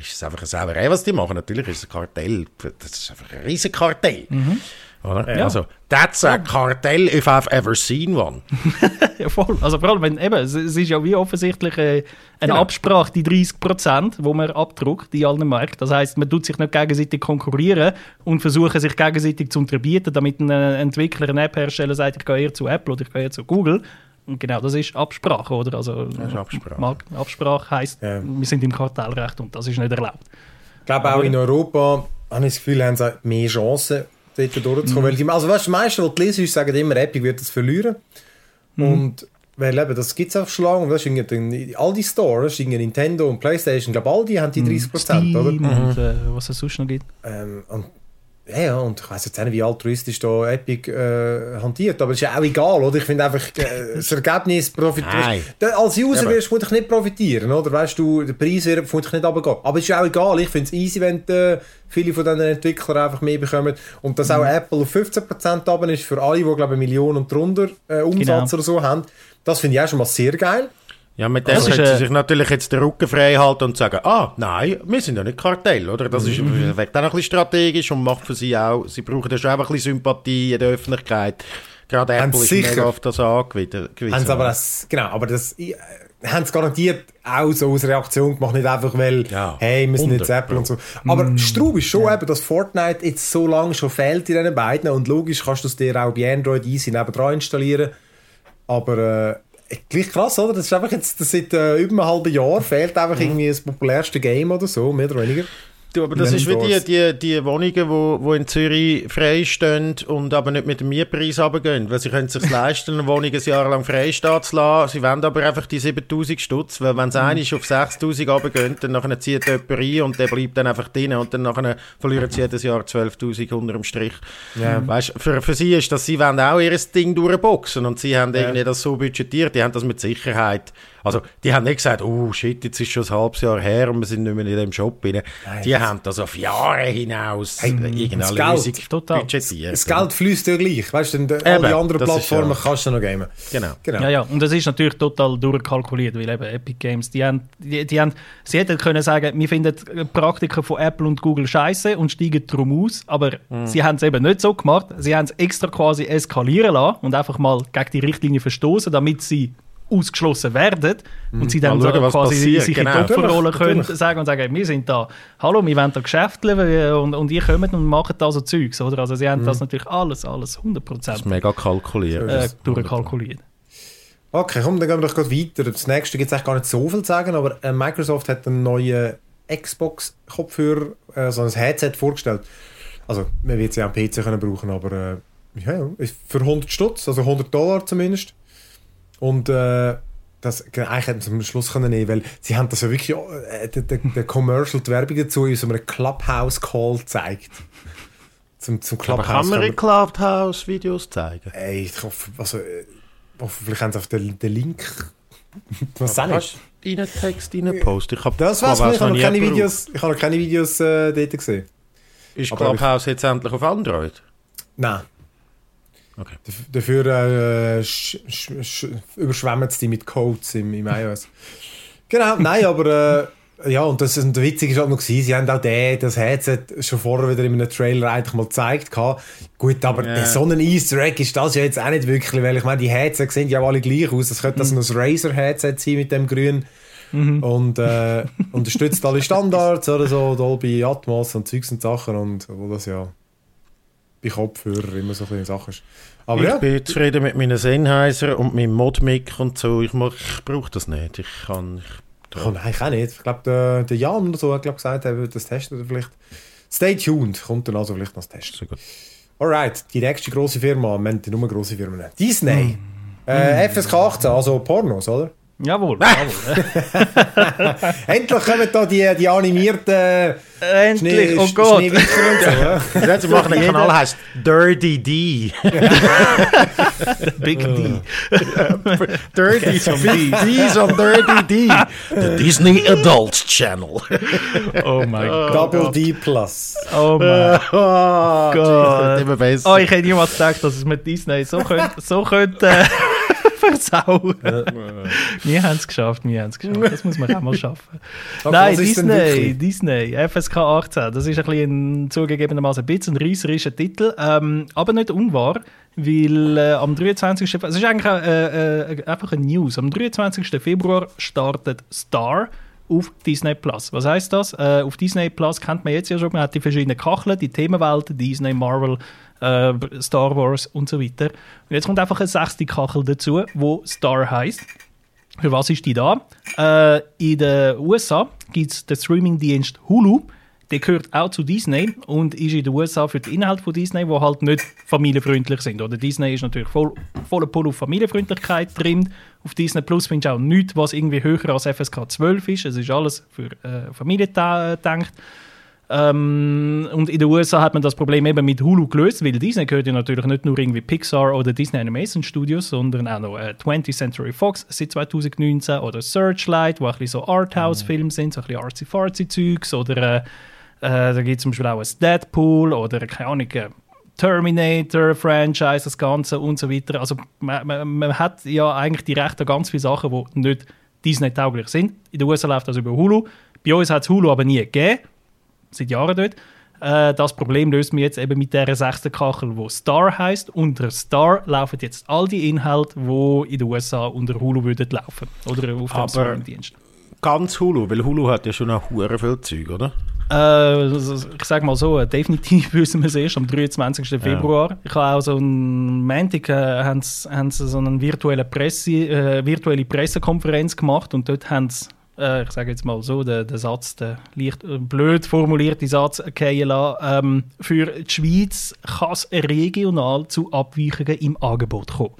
ist es einfach eine Sauerei, was die machen. Natürlich ist es ein Kartell. Das ist einfach ein riesen Kartell. Mhm. Oder? Ja. Also, that's a cartel if I've ever seen one. ja, voll. Also vor allem, wenn, eben, es, es ist ja wie offensichtlich äh, eine genau. Absprache, die 30 Prozent, wo man abdruckt in allen Märkten. Das heißt, man tut sich nicht gegenseitig konkurrieren und versuchen sich gegenseitig zu unterbieten, damit ein äh, Entwickler, ein App-Hersteller sagt, ich gehe eher zu Apple oder ich gehe eher zu Google. Genau das ist Absprache, oder? Also, das ist Absprache. Absprache heisst, ja. wir sind im Kartellrecht und das ist nicht erlaubt. Ich glaube, auch in Europa habe ich das Gefühl, haben sie mehr Chancen, dort durchzukommen. Mhm. Also weißt, die meisten, die du liest, sagen immer, Epic wird das verlieren. Mhm. Und weil eben, das gibt es lange. Das ist all die Stores, Nintendo und Playstation, glaube, all die haben die 30%, mhm. oder? Und äh, was es sonst noch gibt. Ähm, und ja, ja, und ich weiß jetzt nicht, wie altruistisch da Epic äh, hantiert, aber es ist ja auch egal, oder? Ich finde einfach, äh, das Ergebnis profitiert. Als User wirst du nicht profitieren, oder? Weißt du, der Preis wird vermutlich nicht runtergehen. Aber es ist auch egal, ich finde es easy, wenn äh, viele von diesen Entwicklern einfach mehr bekommen. Und dass mhm. auch Apple auf 15% runter ist für alle, die, glaube ich, eine Million und drunter äh, Umsatz genau. oder so haben, das finde ich auch schon mal sehr geil. Ja, mit dem können sie sich natürlich jetzt den Rücken frei halten und sagen, ah, nein, wir sind ja nicht Kartell, oder? Das ist mhm. auch ein bisschen strategisch und macht für sie auch, sie brauchen ja schon einfach ein bisschen Sympathie in der Öffentlichkeit. Gerade Apple ist sicher. mega auf das angewiesen. Haben sie aber das, genau, aber das, äh, haben sie garantiert auch so aus Reaktion gemacht, nicht einfach, weil, ja, hey, wir sind jetzt Apple und so. Aber mm, Straub ist schon ja. eben, dass Fortnite jetzt so lange schon fehlt in diesen beiden und logisch kannst du es dir auch bei Android easy nebendran installieren. Aber, äh, gleich krass, oder? Das ist einfach jetzt seit äh, über einem halben Jahr fehlt einfach mhm. irgendwie das populärste Game oder so, mehr oder weniger. Du, aber das ist wie die, die, die Wohnungen, wo, wo in Zürich freistehen und aber nicht mit dem Mietpreis runtergehen, weil sie können sich leisten, eine Wohnung ein Jahr lang freistehen zu lassen. Sie wollen aber einfach die 7000 Stutz, weil wenn es mhm. einmal auf 6000 runtergehen, dann nachher zieht jemand rein und der bleibt dann einfach drin und dann nachher verlieren sie jedes Jahr 12'000 unter dem Strich. Ja. Weißt, für, für sie ist das, sie wollen auch ihr Ding durchboxen und sie haben ja. irgendwie das so budgetiert, die haben das mit Sicherheit also, die haben nicht gesagt, oh shit, jetzt ist schon ein halbes Jahr her und wir sind nicht mehr in dem Shop rein. Nein, die haben das auf Jahre hinaus hey, irgendeine Lösung budgetiert. Das Geld fließt ja gleich. Weißt du, alle anderen Plattformen ja. kannst du noch gamen. Genau. genau. Ja, ja, und das ist natürlich total durchkalkuliert, weil eben Epic Games, die haben, die, die haben, sie hätten können sagen, wir finden Praktiken von Apple und Google scheiße und steigen darum aus, aber mhm. sie haben es eben nicht so gemacht. Sie haben es extra quasi eskalieren lassen und einfach mal gegen die Richtlinie verstoßen, damit sie ausgeschlossen werden und mhm. sie dann so quasi passiert. sich genau. in die Opferrolle können sagen und sagen, wir sind da, hallo, wir wollen da Geschäfte und, und ihr kommt und macht da so Zeugs, oder? Also sie haben mhm. das natürlich alles, alles 100%. Das ist mega kalkuliert. Äh, durchkalkuliert. Okay, komm, dann gehen wir doch gerade weiter. Das nächste gibt es eigentlich gar nicht so viel zu sagen, aber äh, Microsoft hat einen neuen Xbox-Kopfhörer, äh, so ein Headset vorgestellt. Also, man wird es ja am PC können brauchen, aber äh, ja, für 100 Stutz, also 100 Dollar zumindest. Und äh, das eigentlich hätten sie am Schluss können nehmen, weil sie haben das ja wirklich, äh, der, der, der Commercial, die Werbung dazu in so einem Clubhouse-Call gezeigt. Zum, zum Clubhouse. Aber kann man in Clubhouse-Videos zeigen? Ey, ich hoffe, also, äh, hoffentlich haben sie auf den, den Link. Was soll ich? Rein Text, rein Post. Ich hab, das weiß ich, ich habe noch keine Videos, ich habe noch keine Videos äh, dort gesehen. Ist Clubhouse jetzt endlich auf Android? Nein. Okay. Dafür äh, überschwemmen sie die mit Codes im, im iOS. genau, nein, aber äh, ja, und das und der Witzige ist halt noch gewesen, sie haben auch den, das Headset schon vorher wieder in einem Trailer eigentlich mal gezeigt Gut, aber yeah. so ein Easter Egg ist das ja jetzt auch nicht wirklich, weil ich meine, die Headsets sehen ja alle gleich aus. Das könnte mhm. das ein Razer-Headset sein mit dem grün. Mhm. Und äh, unterstützt alle Standards oder so, Dolby Atmos und Zeugs und Sachen und wo das ja bei Kopfhörer immer so viele Sachen. Aber ich ja. bin zufrieden mit meinen Sennheiser und meinem Modmic und so. Ich, ich brauche das nicht. Ich kann... Ich, oh, nein, ich auch nicht. Ich glaube, der, der Jan oder so hat glaub, gesagt, er würde das testen oder vielleicht... Stay tuned, kommt dann also vielleicht noch das Testen. Sehr gut. Alright, die nächste grosse Firma, wir haben nur grosse Firmen. Disney. Mm. Äh, FSK 18, also Pornos, oder? Jawohl, jawohl. Endlich kommen da die, die animierten Endlich, Schnee, oh Gott. So, ja. Sie machen einen Kanal, heißt Dirty D. Big D. Dirty D. D's on Dirty D. The Disney Adult Channel. Oh mein Gott. Double D Plus. Oh mein oh, Gott. Oh, ich hätte niemals gedacht, dass es mit Disney so könnte... So könnte äh, versauen. Wir haben es geschafft, wir haben es geschafft. Das muss man auch mal schaffen. Nein, Disney, Disney, FSK 18. Das ist ein bisschen zugegebenermaßen ein bisschen ein reißerischer Titel, ähm, aber nicht unwahr. Weil äh, am 23. Es ist eigentlich äh, äh, einfach eine News. Am 23. Februar startet Star auf Disney Plus. Was heißt das? Äh, auf Disney Plus kennt man jetzt ja schon, man hat die verschiedenen Kacheln, die Themenwelten, Disney, Marvel, äh, Star Wars und so weiter. Und jetzt kommt einfach eine sechste Kachel dazu, wo Star heißt. Für was ist die da? Äh, in den USA gibt es den Streamingdienst Hulu. Der gehört auch zu Disney und ist in den USA für den Inhalt von Disney, wo halt nicht familienfreundlich sind. Oder Disney ist natürlich voll, voller Pull auf Familienfreundlichkeit drin. Auf Disney Plus findest du auch nichts, was irgendwie höher als FSK 12 ist. Es ist alles für äh, Familie gedacht. Ähm, und in den USA hat man das Problem eben mit Hulu gelöst, weil Disney gehört ja natürlich nicht nur irgendwie Pixar oder Disney Animation Studios, sondern auch noch äh, 20th Century Fox seit 2019 oder Searchlight, wo ein bisschen so Arthouse-Filme sind, so ein bisschen artsy-fartsy-Zeugs oder äh, äh, da gibt es zum Beispiel auch ein Deadpool oder keine Ahnung, äh, Terminator, Franchise, das Ganze und so weiter. Also man, man, man hat ja eigentlich die Rechte an ganz viele Sachen, die nicht Disney-tauglich sind. In den USA läuft das über Hulu. Bei uns hat es Hulu aber nie gegeben seit Jahren dort. Äh, das Problem löst man jetzt eben mit der sechsten Kachel, wo Star heißt. Unter Star laufen jetzt all die Inhalte, die in den USA unter Hulu würden laufen oder auf dem Streamingdienst. Ganz Hulu, weil Hulu hat ja schon noch hure viel Zeug, oder? Äh, ich sage mal so, definitiv wissen wir es erst am 23. Ja. Februar. Ich habe auch so einen Montag äh, haben sie, haben sie so eine virtuelle, Presse, äh, virtuelle Pressekonferenz gemacht und dort haben sie äh, ich sage jetzt mal so, den, den Satz, den leicht äh, blöd formulierten Satz fallen lassen. Ähm, für die Schweiz kann es regional zu Abweichungen im Angebot kommen.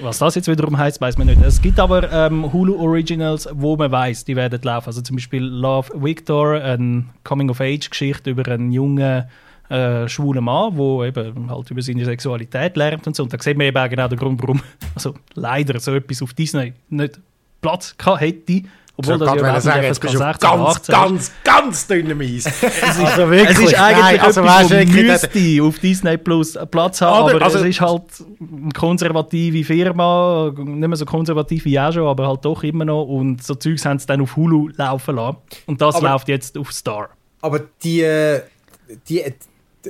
Was das jetzt wiederum heißt, weiß man nicht. Es gibt aber ähm, Hulu Originals, wo man weiß, die werden laufen. Also zum Beispiel Love Victor, eine Coming-of-Age-Geschichte über einen jungen äh, schwulen Mann, der eben halt über seine Sexualität lernt und so. Und da sieht man eben auch genau den Grund, warum also leider so etwas auf Disney nicht Platz gehabt hätte. Obwohl das ja sagen, jetzt bist du ganz, ganz, ganz, ganz dünnem Eis. es, ist, also wirklich, es ist eigentlich Nein, also etwas, weißt, müsste auf Disney Plus Platz haben, Oder, aber also, es ist halt eine konservative Firma, nicht mehr so konservativ wie auch schon, aber halt doch immer noch und so Zeugs haben sie dann auf Hulu laufen lassen und das aber, läuft jetzt auf Star. Aber die, äh, die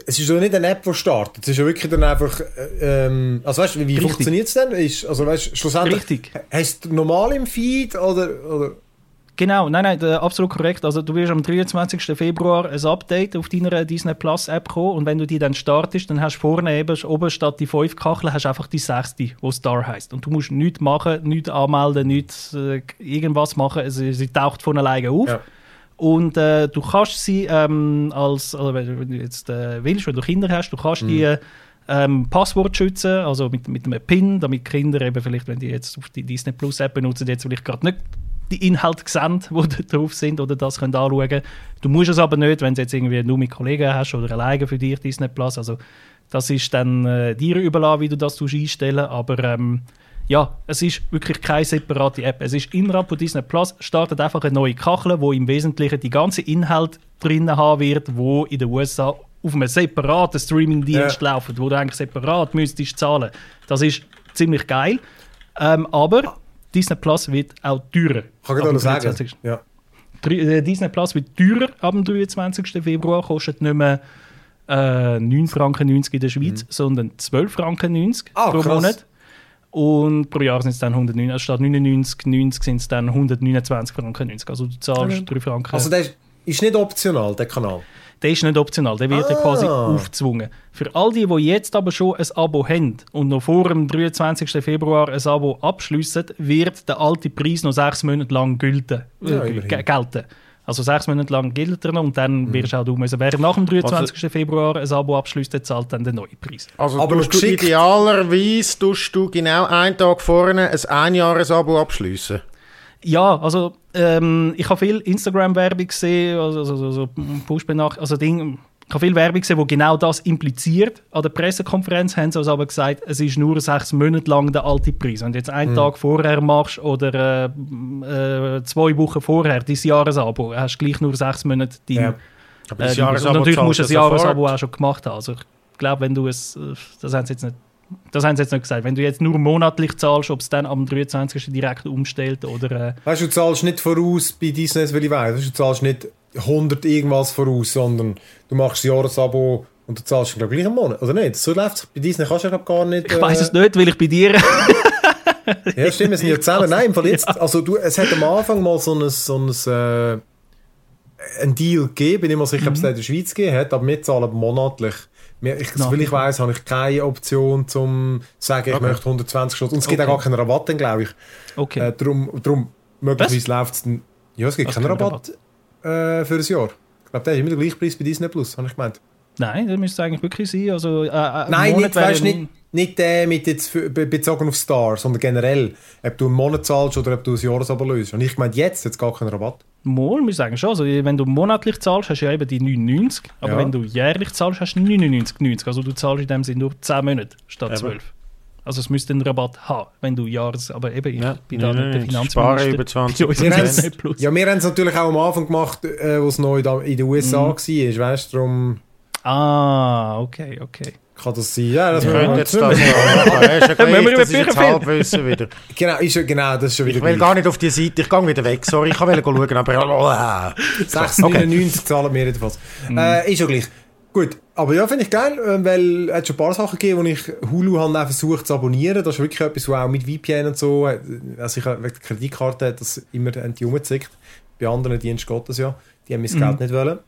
es ist doch nicht eine App, die startet. Es ist ja wirklich dann einfach. Äh, ähm, also weißt wie, wie funktioniert es denn? Ist, also weißt schlussendlich. Richtig. Hast du normal im Feed oder. oder? Genau, nein, nein, absolut korrekt. Also du wirst am 23. Februar ein Update auf deiner Disney Plus App kommen und wenn du die dann startest, dann hast du vorne eben oben statt die fünf Kacheln hast du einfach die sechste, wo Star heißt. Und du musst nichts machen, nichts anmelden, nichts äh, irgendwas machen. Sie, sie taucht von alleine auf. Ja. Und äh, du kannst sie ähm, als, also wenn du jetzt äh, willst, wenn du Kinder hast, du kannst mhm. die ähm, Passwort schützen, also mit, mit einem PIN, damit Kinder eben vielleicht, wenn die jetzt auf die Disney Plus App benutzen, jetzt vielleicht gerade nicht die Inhalte sehen, die drauf sind oder das können anschauen. Du musst es aber nicht, wenn du jetzt irgendwie nur mit Kollegen hast oder alleine für dich Disney Plus. Also das ist dann äh, dir überlassen, wie du das einstellen aber ähm, ja, es ist wirklich keine separate App. Es ist innerhalb von Disney Plus startet einfach eine neue Kachel, wo im Wesentlichen die ganze Inhalt drin haben wird, wo in den USA auf einem separaten Streamingdienst ja. laufen, wo du eigentlich separat müsstest zahlen. Das ist ziemlich geil. Ähm, aber Disney Plus wird auch teurer. Kann ich das sagen? Ja. Äh, Disney Plus wird teurer ab dem 23. Februar, kostet nicht mehr äh, 9 Franken 90 in der Schweiz, mhm. sondern 12 Franken 90 ah, pro krass. Monat. Und pro Jahr sind es dann 109, also statt 99, 90 sind es dann 129 Franken 90. Also du zahlst mhm. 3 Franken. Also der ist nicht optional, der Kanal? Der ist nicht optional, der wird ah. quasi aufgezwungen. Für all die, die jetzt aber schon ein Abo haben und noch vor dem 23. Februar ein Abo abschließen, wird der alte Preis noch sechs Monate lang gelten. Ja, äh, gelten. Also sechs Monate lang gilt er noch und dann mhm. wirst du auch du müssen. Wer nach dem 23. Also, Februar ein Abo abschließt, zahlt dann den neuen Preis. Also Aber du idealerweise tust du genau einen Tag vorne ein Einjahres-Abo abschließen. Ja, also ähm, ich habe viel Instagram-Werbung gesehen, also, also, also Push-Benach, also Ding, ich habe viel Werbung gesehen, die genau das impliziert. An der Pressekonferenz haben sie also aber gesagt, es ist nur sechs Monate lang der alte Preis. Wenn du jetzt einen mhm. Tag vorher machst oder äh, äh, zwei Wochen vorher dein Jahresabo, hast du gleich nur sechs Monate dein, ja. Aber äh, Jahresabo natürlich musst du das Jahresabo auch schon gemacht haben. Also ich glaube, wenn du es, äh, das haben sie jetzt nicht das haben sie jetzt nicht gesagt. Wenn du jetzt nur monatlich zahlst, ob es dann am 23. direkt umstellt oder... Äh weißt du, du zahlst nicht voraus bei Disney, weil ich weiss. Du zahlst nicht 100 irgendwas voraus, sondern du machst ein Jahresabo und du zahlst glaube gleich einen Monat, oder nicht? So läuft es. Bei Disney kannst du ja gar nicht... Äh... Ich weiß es nicht, weil ich bei dir... ja, stimmt, wir sind ja zusammen. Nein, im Fall jetzt... Ja. Also du, es hat am Anfang mal so ein... So ein äh, ein Deal gegeben, bin ich mir sicher, ob es mhm. in der Schweiz gegeben hat, aber wir zahlen monatlich ich, soviel ich weiß, habe ich keine Option, zum zu sagen, ich okay. möchte 120 Stunden. Und es gibt okay. auch gar keinen Rabatt, glaube ich. Okay. Äh, darum, darum möglicherweise läuft es. Ja, es gibt keinen Rabatt, Rabatt. Äh, für ein Jahr. Ich glaube, der ist immer der gleiche Preis bei Disney Plus, habe ich gemeint. Nein, das müsste eigentlich wirklich sein. Also, äh, äh Nein, nicht, weißt, nicht, nicht der mit jetzt bezogen auf Star, sondern generell, ob du einen Monat zahlst oder ob du ein Jahresabo löst. Und ich meine, jetzt es gar keinen Rabatt. Mal, wir sagen schon. Also, wenn du monatlich zahlst, hast du ja eben die 99. Aber ja. wenn du jährlich zahlst, hast du 99,90. Also du zahlst in dem Sinne nur 10 Monate statt eben. 12. Also es müsste einen Rabatt haben, wenn du Jahres... Aber eben, ja. ich bin da nicht der Finanzminister. über 20 wir Ja, wir haben es natürlich auch am Anfang gemacht, äh, wo es neu in den USA mhm. war. Weißt du, darum... Ah, okay, okay. Kann das sein? Ja, das könnte jetzt das ja. Ist ja gleich, das ist jetzt Halbwissen wieder. Genau, ist, genau, das ist schon wieder Ich will gar nicht auf die Seite, ich gehe wieder weg. Sorry, ich wollte schauen, aber... 6,99 okay. zahlen wir jedenfalls. Mm. Äh, ist schon gleich. Gut, aber ja, finde ich geil, äh, weil es hat schon ein paar Sachen gegeben, wo ich Hulu habe versucht zu abonnieren. Das ist wirklich etwas, was auch mit VPN und so, äh, also ich wegen der Kreditkarte das immer die rumgezickt. Bei anderen Diensten geht das ja. Die haben mein Geld mm. nicht wollen.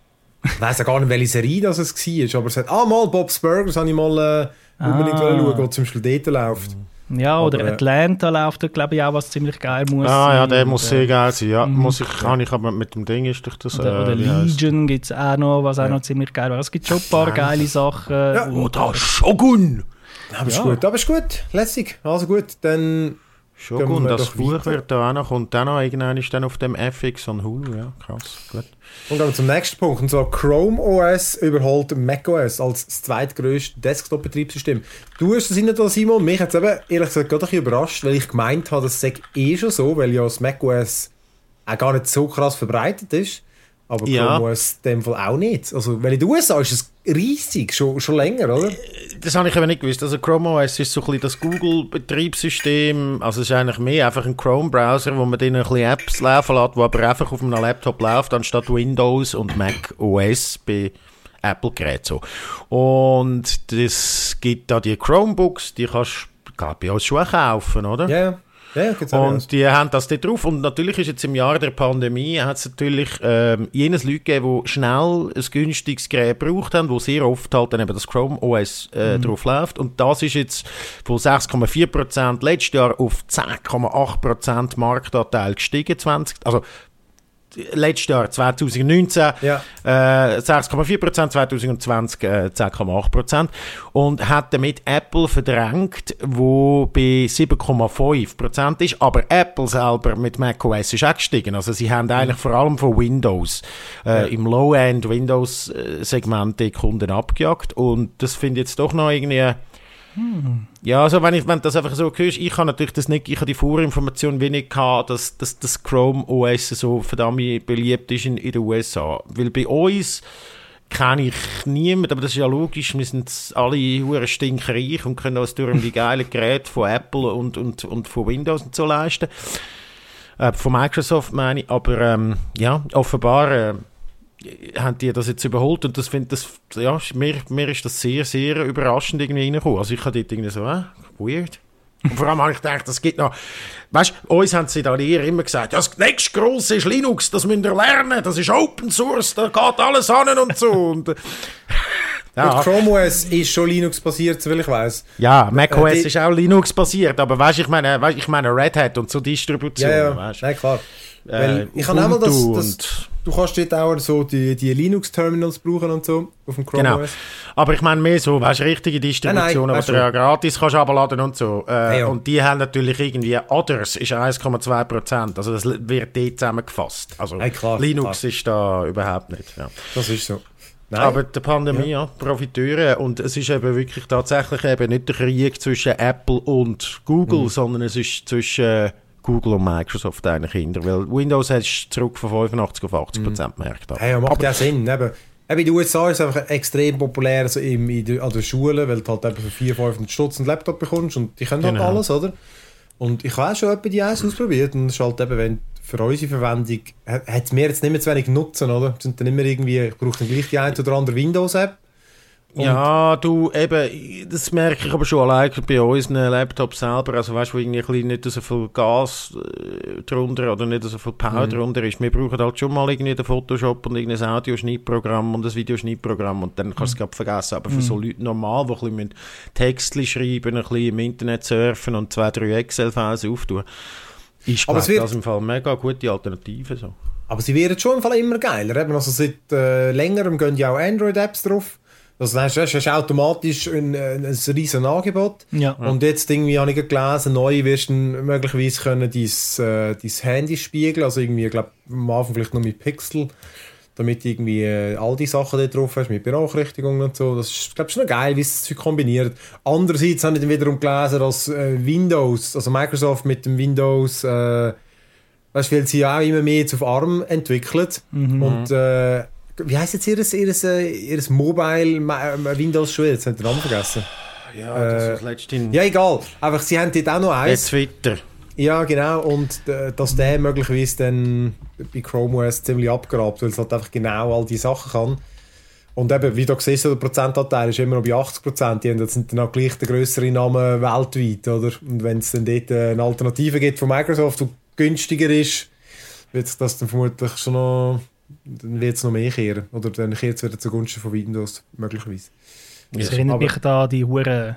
Ich weiss ja gar nicht, welche Serie das es war, aber es hat, ah, mal Bob's Burgers habe ich mal äh, unbedingt ah. schauen, wo zum Beispiel dort läuft. Ja, oder aber, äh, Atlanta läuft glaube ich, auch, was ziemlich geil muss Ah ja, der muss sehr geil sein, ja. Mhm. Muss ich, kann ich, aber mit dem Ding ist doch das... Oder, äh, oder Legion gibt es auch noch, was auch noch ziemlich geil war. Es gibt schon ein paar geile Sachen. Ja, oder Shogun! Aber ist gut, aber ist gut, lässig. Also gut, dann Shogun, das Buch wird da auch noch, kommt auch noch irgendwann ist dann auf dem FX und Hulu, ja, krass, gut. Und wir zum nächsten Punkt, und zwar Chrome OS überholt macOS als das zweitgrößte Desktop-Betriebssystem. Du hast das nicht Simon, mich hat es eben ehrlich gesagt gerade ein bisschen überrascht, weil ich gemeint habe, das sei eh schon so, weil ja das macOS auch gar nicht so krass verbreitet ist. Aber ja. Chrome OS in dem Fall auch nicht. Also, weil in den USA ist es riesig, schon, schon länger, oder? Das habe ich aber nicht gewusst. Also Chrome OS ist so ein bisschen das Google-Betriebssystem. Also es ist eigentlich mehr einfach ein Chrome-Browser, wo man dann ein bisschen Apps laufen lässt, die aber einfach auf einem Laptop läuft, anstatt Windows und Mac OS bei Apple-Geräten. So. Und das gibt da die Chromebooks, die kannst du bei uns schon kaufen, oder? Ja, yeah. Ja, und die haben das dort drauf. Und natürlich ist jetzt im Jahr der Pandemie hat es natürlich ähm, jenes Leute gegeben, die schnell ein günstiges Gerät gebraucht haben, wo sehr oft halt dann eben das Chrome OS äh, mhm. drauf läuft. Und das ist jetzt von 6,4% letztes Jahr auf 10,8% Marktanteil gestiegen. 20, also letztes Jahr 2019 ja. äh, 6,4 Prozent, 2020 äh, 10,8 Prozent und hat damit Apple verdrängt, wo bei 7,5 Prozent ist, aber Apple selber mit macOS ist auch gestiegen, also sie haben eigentlich vor allem von Windows äh, ja. im Low-End Windows Segment die Kunden abgejagt und das finde ich jetzt doch noch irgendwie Ja, also wenn, ich, wenn das einfach so hörst, ich habe natürlich das nicht, ich habe die Vorinformation wenig gehabt, dass, dass das Chrome OS so verdammt beliebt ist in, in den USA. Weil bei uns kenne ich niemanden, aber das ist ja logisch, wir sind alle hure stinkreich und können uns durch die geilen Geräte von Apple und, und, und von Windows und so leisten. Äh, von Microsoft meine ich, aber ähm, ja, offenbar äh, haben die das jetzt überholt und das finde das, ja, mir, mir ist das sehr, sehr überraschend irgendwie reingekommen. Also ich habe dort irgendwie so, äh, weird. Und vor allem habe ich gedacht, es gibt noch, weißt du, uns haben sie da immer gesagt, ja, das nächste grosse ist Linux, das müsst ihr lernen, das ist Open Source, da geht alles an und so. Und, ja. Und Chrome OS ist schon Linux-basiert, soviel ich weiß. Ja, Mac OS äh, ist auch Linux-basiert, aber weißt du, ich meine, weißt, ich meine Red Hat und so Distributionen. Ja, ja. Weißt? Nein, klar. Weil ich habe einmal das, das du kannst dort auch so die, die Linux-Terminals brauchen und so auf dem Chrome genau. OS. Aber ich meine mehr so, weißt richtige Distributionen, die du ja gratis kannst abladen und so. Äh, ja. Und die haben natürlich irgendwie, Others ist 1,2%, also das wird dort zusammengefasst. Also hey, klar, Linux klar. ist da überhaupt nicht. Ja. Das ist so. Nein. Aber die Pandemie, ja. ja, Profiteure. Und es ist eben wirklich tatsächlich eben nicht der Krieg zwischen Apple und Google, mhm. sondern es ist zwischen Google und Microsoft eigentlich hinter. Weil Windows hast zurück von 85 auf 80 Prozent mhm. gemerkt. Hey, ja, macht ja Sinn. Eben. Eben in den USA ist es einfach extrem populär also im, in der, an der Schule, weil du halt eben für 400, 500 Stutz einen Laptop bekommst und die können halt genau. alles, oder? Und ich habe auch schon etwa die eins ausprobiert und es ist halt eben, wenn für unsere Verwendung hat es mir jetzt nicht mehr zu wenig Nutzen, oder? Sind dann immer irgendwie, ich brauche dann gleich die eine oder andere Windows-App ja, du, eben, das merke ich aber schon allein bei unseren Laptops selber. Also, weißt du, wo irgendwie nicht so viel Gas äh, drunter oder nicht so viel Power mhm. drunter ist. Wir brauchen halt schon mal irgendwie den Photoshop und irgendein Audioschnittprogramm und ein Videoschnittprogramm und dann kannst du es mhm. vergessen. Aber für mhm. so Leute normal, die ein bisschen Texte schreiben, ein bisschen im Internet surfen und zwei, drei Excel-Files auftun, ist aber wird, das im Fall mega gute Alternative. So. Aber sie werden schon im Fall immer geiler. Also seit äh, längerem gehen ja auch Android-Apps drauf. Das heißt, du hast automatisch ein, ein, ein riesen Angebot. Ja. Und jetzt irgendwie habe ich gelesen, neu wirst du möglicherweise können dein, äh, dein Handy spiegeln. Also irgendwie, ich glaube, am Anfang vielleicht noch mit Pixel. Damit du irgendwie äh, all die Sachen da drauf hast, mit Benachrichtigungen und so. Das ist, glaube ich, schon geil, wie es sich kombiniert. Andererseits habe ich dann wiederum gelesen, dass äh, Windows, also Microsoft mit dem Windows, äh, weißt du, weil sie ja auch immer mehr jetzt auf ARM entwickelt. Mhm. Und äh, wie heißt jetzt ihr, ihr, ihr Mobile äh, Windows schon? Jetzt ihr den Namen vergessen. Ja, das äh, letztens. Ja, egal. Einfach, sie haben dort auch noch eins. Der Twitter. Ja, genau. Und dass der möglicherweise dann bei Chrome OS ziemlich abgrabt, weil es halt einfach genau all die Sachen kann. Und eben, wie du siehst, der Prozentanteil ist immer noch bei 80 Prozent. Das sind dann auch gleich der größere Namen weltweit, oder? Und wenn es dann dort eine Alternative gibt von Microsoft, die günstiger ist, wird es das dann vermutlich schon noch dann wird es noch mehr kehren. Oder dann kehrt es wieder zugunsten von Windows, möglicherweise. Das ja, erinnert mich da an die hure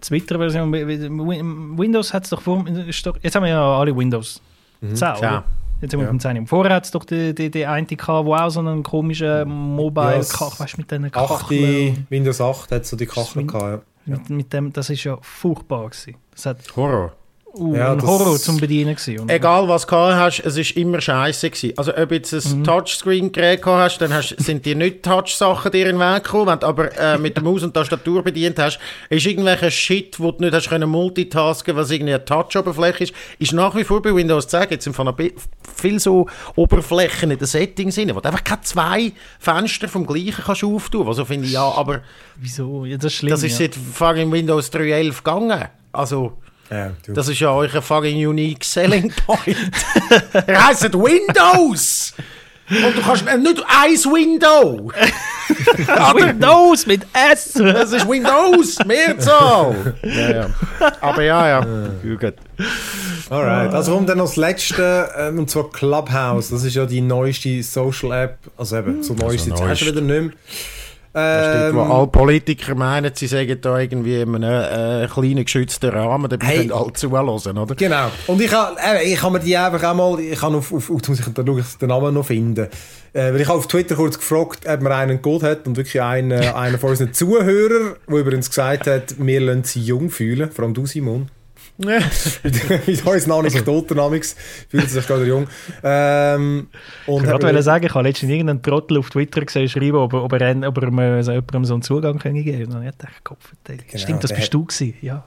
Twitter-Version. Windows hat es doch vor. Jetzt haben wir ja alle Windows. Mhm. 10, ja. Jetzt haben wir ja. 10. Vorher hat es doch die, die, die eine gehabt, wo auch so einen komischen Mobile ja, Kach, weißt mit diesen Kacheln. Windows 8 hat so die Kacheln gehabt. Ja. Mit, mit dem, das ist ja furchtbar gewesen. Das hat, Horror uh, ja, ein Horror zum Bedienen gewesen. Egal was du hast, es ist immer scheiße gewesen. Also ob du jetzt ein mhm. Touchscreen-Gerät hast, dann hast, sind dir nicht Touch-Sachen dir in den Weg gekommen. Wenn du aber äh, mit der Maus und Tastatur bedient hast, ist irgendwelcher Shit, wo du nicht hast können multitasken, was irgendwie eine Touch-Oberfläche ist, ist nach wie vor bei Windows 10 jetzt von viel so Oberflächen in den Settings sind, wo du einfach keine zwei Fenster vom gleichen kannst auftun. Also finde ich ja, aber wieso? Ja, das ist schlimm. Das ist ja. seit Windows 3.11 gegangen. Also ja, das ist ja euer fucking unique selling point. er heisst Windows! Und du kannst nicht ein Window! Windows mit S! Das ist Windows, Mehrzahl! ja, ja. Aber ja, ja. Gut. Alright, also kommt dann noch das letzte, ähm, und zwar Clubhouse. Das ist ja die neueste Social App. Also eben, so neu ist sie jetzt hast du wieder nicht mehr. Da steht, wo ähm, alle Politiker meinen, sie sagen da irgendwie in einem äh, kleinen geschützten Rahmen, dann hey, können alle zuhören, oder? Genau. Und ich habe äh, ich mir die einfach einmal, ich habe auf, auf, auf muss ich den Namen noch finden. Äh, weil ich habe auf Twitter kurz gefragt, ob man einen Gold hat und wirklich einen, einen von unseren Zuhörern, der übrigens gesagt hat, wir lassen sie jung fühlen, vor allem du Simon. Mit uns Anekdoten amix fühlt sich gerade jung. Ähm, und ich wollte sagen, ich habe letztens irgendeinen Trottel auf Twitter gesehen, schreiben, ob, ob er, ob er also jemandem so einen Zugang können geben kann. Und ich dachte, Kopf, genau, stimmt, das bist du gewesen, ja.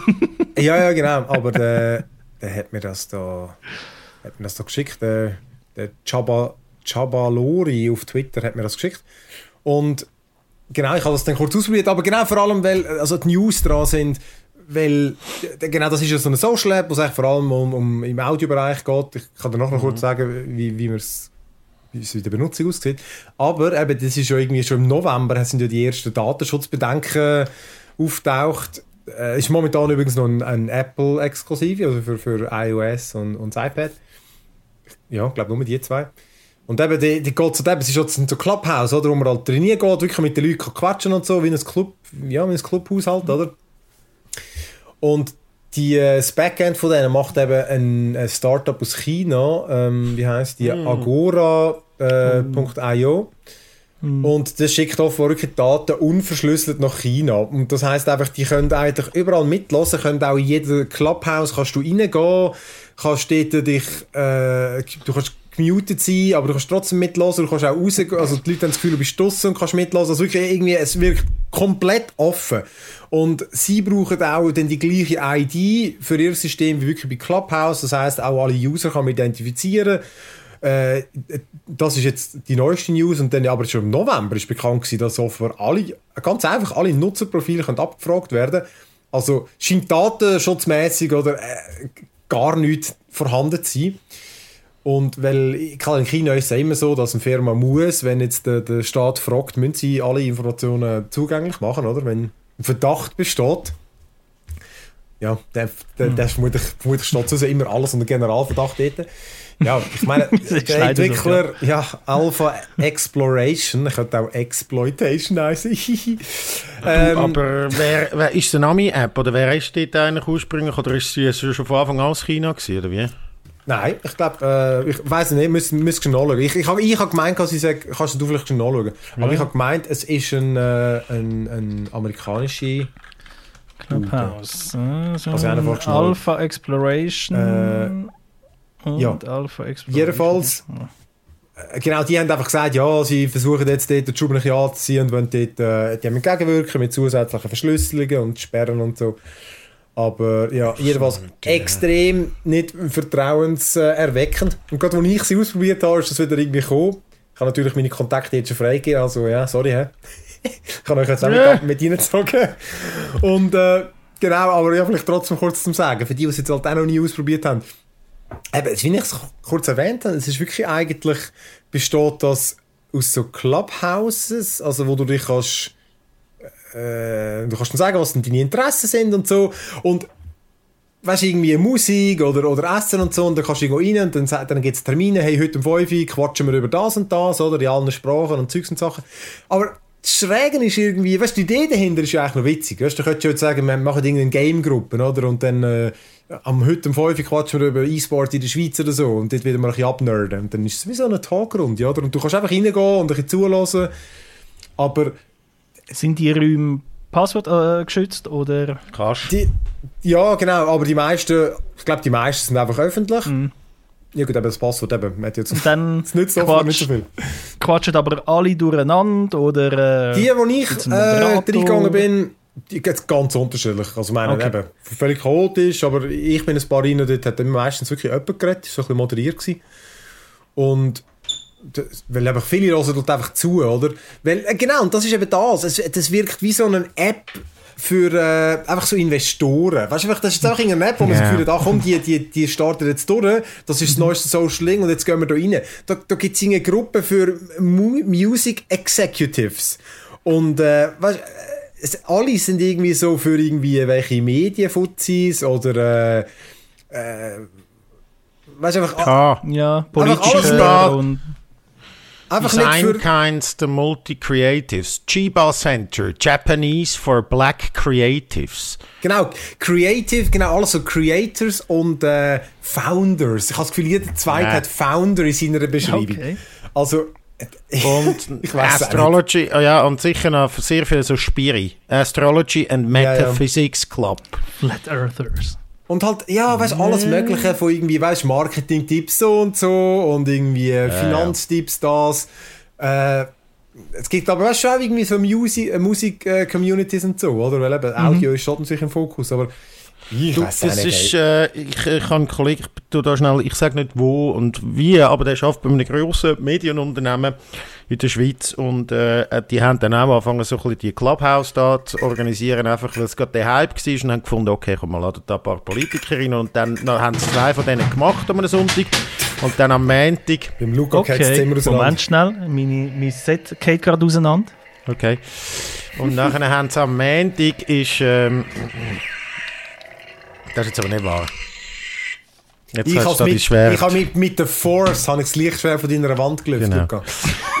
ja, ja, genau, aber der, der hat mir das da, hat mir das da geschickt, der, der Chaba, Chabalori auf Twitter hat mir das geschickt. Und genau, ich habe das dann kurz ausprobiert, aber genau vor allem, weil also die News dran sind, weil genau das ist ja so eine Social App, wo es vor allem um, um im Audiobereich geht. Ich kann dir noch, noch kurz mhm. sagen, wie, wie man es wie es in der Benutzung aussieht. Aber eben, das ist ja irgendwie schon im November sind ja die ersten Datenschutzbedenken auftaucht. Äh, ist momentan übrigens noch ein, ein Apple-Exklusiv, also für, für iOS und, und das iPad. Ja, ich glaube nur die zwei. Und eben, die, die geht so, eben, es ist jetzt so Clubhouse, oder, wo man halt trainieren geht, wirklich mit den Leuten quatschen und so, wie ein Club, ja, wie ein Clubhaus halt, oder? Und die, äh, das Backend von denen macht eben ein, ein Startup aus China, ähm, wie heißt die, mm. agora.io. Äh, mm. Mm. Und das schickt auch wirklich Daten unverschlüsselt nach China. Und das heißt einfach, die können eigentlich überall mitlassen, können auch in jedem Clubhouse kannst du reingehen, kannst dort dich, äh, du kannst gemutet sein, aber du kannst trotzdem mitlassen, du kannst auch rausgehen, also die Leute haben das Gefühl, du bist draussen und kannst mitlassen, also wirklich irgendwie, es wirkt komplett offen. Und sie brauchen auch dann die gleiche ID für ihr System wie wirklich bei Clubhouse, das heißt auch alle User kann man identifizieren äh, das ist jetzt die neueste News und dann aber schon im November ist bekannt gewesen, dass offenbar alle, ganz einfach alle Nutzerprofile können abgefragt werden. Also scheint datenschutzmäßig oder äh, gar nicht vorhanden zu sein. Und weil in China ist es immer so, dass eine Firma muss, wenn jetzt der, der Staat fragt, müssen sie alle Informationen zugänglich machen, oder? Wenn ein Verdacht besteht. Ja, der, der, der hm. vermutlich, vermutlich steht so immer alles unter Generalverdacht dort. Ja, ich meine, der Entwickler, ja. ja, Alpha Exploration, ich könnte auch Exploitation heißen. ähm, aber wer, wer ist die Nami-App oder wer ist dort eigentlich ursprünglich oder ist sie schon von Anfang an aus China gewesen, oder wie? Nein, ich glaube, äh, ich weiß nicht, müsst schon nachschauen. Ich, ich habe ich hab gemeint, dass ich sage, kannst du vielleicht nachschauen. Ja. Aber ich habe gemeint, es ist ein, äh, ein, ein amerikanische Clubhouse. Also, also Alpha Exploration. Äh, und ja. Alpha Jedenfalls, äh, genau, die haben einfach gesagt, ja, sie versuchen jetzt dort die Schuhe anzuziehen und wollen dort äh, die haben entgegenwirken mit zusätzlichen Verschlüsselungen und Sperren und so. Aber ja, jedenfalls extrem nicht vertrauenserweckend. Und gerade als ich sie ausprobiert habe, ist das wieder irgendwie gekommen. Ich habe natürlich meine Kontakte jetzt schon freigegeben, also ja, sorry, hä? ich kann euch jetzt auch mit, mit reingezogen. Und äh, genau, aber ja, vielleicht trotzdem kurz zum Sagen, für die, die es jetzt halt auch noch nie ausprobiert haben, eben, wie ich es kurz erwähnt habe, es ist wirklich eigentlich, besteht das aus so Clubhouses, also wo du dich kannst, äh, du kannst dann sagen, was denn deine Interessen sind und so, und weißt du, irgendwie Musik oder, oder Essen und so, und dann kannst du irgendwo rein und dann, dann gibt es Termine, hey, heute um 5 Uhr quatschen wir über das und das, oder, in allen Sprachen und Zeugs und Sachen. Aber das Schräge ist irgendwie, weißt du, die Idee dahinter ist ja eigentlich noch witzig, weißt du, könntest jetzt sagen, wir machen irgendeine Game-Gruppe, oder, und dann, äh, am heute um 5 Uhr quatschen wir über E-Sport in der Schweiz oder so und dort wieder mal ein bisschen abnerden. Und dann ist es wie so eine Talkrunde, oder? Und du kannst einfach reingehen und ein bisschen zulassen. Aber... Sind die Räume Passwort äh, geschützt oder? Kannst. Die, ja, genau, aber die meisten, ich glaube, die meisten sind einfach öffentlich. Mhm. Ja gut, aber das Passwort eben, hat jetzt, und dann das nützt quatsch, nicht so viel. Quatschen aber alle durcheinander oder... Äh, die, wo ich äh, reingegangen bin, die geht ganz unterschiedlich. Also, meine, okay. eben, völlig chaotisch, aber ich bin ein paar rein, dort hat meistens wirklich jemand geredet, so ein bisschen moderiert gewesen. Und weil einfach viele hören dort einfach zu, oder? Weil, äh, genau, und das ist eben das. Es, das wirkt wie so eine App für äh, einfach so Investoren. Weißt du, das ist einfach eine App, wo man yeah. das Gefühl hat, ah, komm, die, die, die startet jetzt durch, das ist das neueste Social Link und jetzt gehen wir da rein. Da, da gibt es eine Gruppe für Music Executives. Und äh, weißt, es, alle sind irgendwie so für irgendwie welche Medienfuzis oder äh, äh, weißt einfach ah, ja politische und Einfach Design Kinds, the Multi-Creatives. Chiba Center, Japanese for Black Creatives. Genau, Creative, genau, alles so Creators und äh, Founders. Ich habe das Gefühl, jeder zweite ja. hat Founder in seiner Beschreibung. Okay. Also, und Astrology, oh ja, und sicher noch sehr viel so Spiri. Astrology and Metaphysics ja, ja. Club. Flat Earthers. Und halt, ja, weißt du, alles Mögliche von irgendwie, weißt du, Marketing-Tipps so und so und irgendwie äh, Finanztipps das. Äh, es gibt aber weißt du, auch irgendwie so Musik-Communities äh, Musik, äh, und so, oder? Weil eben mhm. Audio ist schon natürlich im Fokus, aber Ich du, das ist, äh, ich, ich habe einen Kollegen, ich da schnell, ich sage nicht wo und wie, aber der arbeitet bei einem grossen Medienunternehmen in der Schweiz und äh, die haben dann auch angefangen, so ein bisschen die Clubhouse da zu organisieren, einfach weil es gerade der Hype war und haben gefunden, okay, komm, mal laden da ein paar Politikerinnen und dann, dann haben sie zwei von denen gemacht am Sonntag und dann am Montag... Beim Luca okay. geht Zimmer auseinander. Moment schnell, meine, mein Set geht gerade auseinander. Okay. Und nachher haben sie am Montag ist... Ähm, das ist jetzt aber nicht wahr. Jetzt ich habe mit, ich hab mit, mit der Force habe ich das Lichtschwert von deiner Wand gelöst, genau. Luca.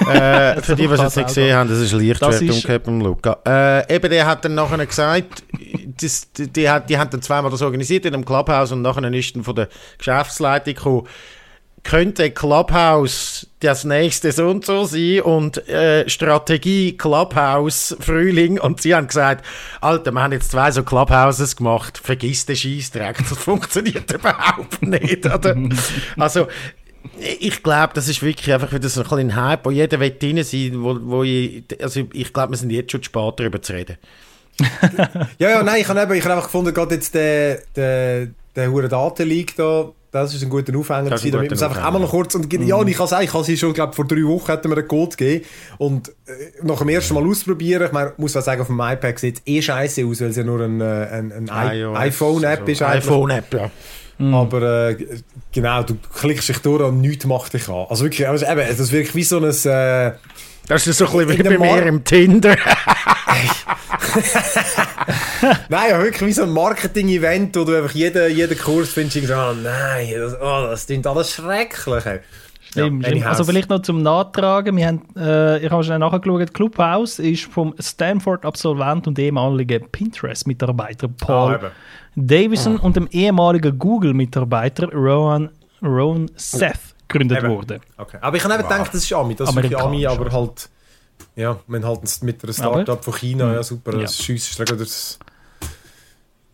äh, für die, die es jetzt nicht gesehen haben, das ist Lichtschwert umgekehrt beim Luca. Äh, eben, der hat dann nachher gesagt, das, die, die, hat, die haben dann zweimal das organisiert in einem Clubhouse und nachher ist dann von der Geschäftsleitung gekommen, könnte Clubhouse das nächste so und so sein und äh, Strategie Clubhouse Frühling und sie haben gesagt, Alter, wir haben jetzt zwei so Clubhouses gemacht, vergiss den Scheissdreck, das funktioniert überhaupt nicht, oder? also, ich glaube, das ist wirklich einfach wieder so ein kleiner Hype, wo jeder will drin sein, wo, wo ich, also ich glaube, wir sind jetzt schon spät darüber zu reden. ja, ja, nein, ich habe einfach gefunden, gerade jetzt der, der, der hure Datenleak da, das ist ein guter Aufhänger gewesen, damit man es einfach einmal noch kurz, und ja, und ich kann sagen, ich habe sie schon, glaube vor drei Wochen hätten wir einen Code gegeben, und äh, nach dem ersten Mal ausprobieren, ich meine, muss man sagen, auf dem iPad sieht es eh scheiße aus, weil es ja nur ein, äh, ein, ein, ein iPhone-App ist. iPhone-App, ja. Mm. Aber äh, genau, du klickst dich durch und nichts macht dich an. Also wirklich, also eben, das ist wirklich wie so ein... Äh, das ist so ein bisschen wie bei mir im Tinder. nein, ja, wirklich wie so ein Marketing-Event, wo du einfach jeden, jeden Kurs findest, und so, oh nein, das, oh, das klingt alles schrecklich. Stimmt, ja, Also vielleicht noch zum Nachtragen. Wir haben, äh, ich habe schnell nachgeschaut, Clubhouse ist vom Stanford-Absolvent und ehemaligen Pinterest-Mitarbeiter Paul ah, Davison oh. und dem ehemaligen Google-Mitarbeiter Rowan, Rowan Seth gegründet eben. worden. Okay. Aber ich habe eben wow. gedacht, das ist Ami. Das ist Ami, aber halt ja, wir haben halt mit einem Startup von China, ja super, ja. das Schiessen ist das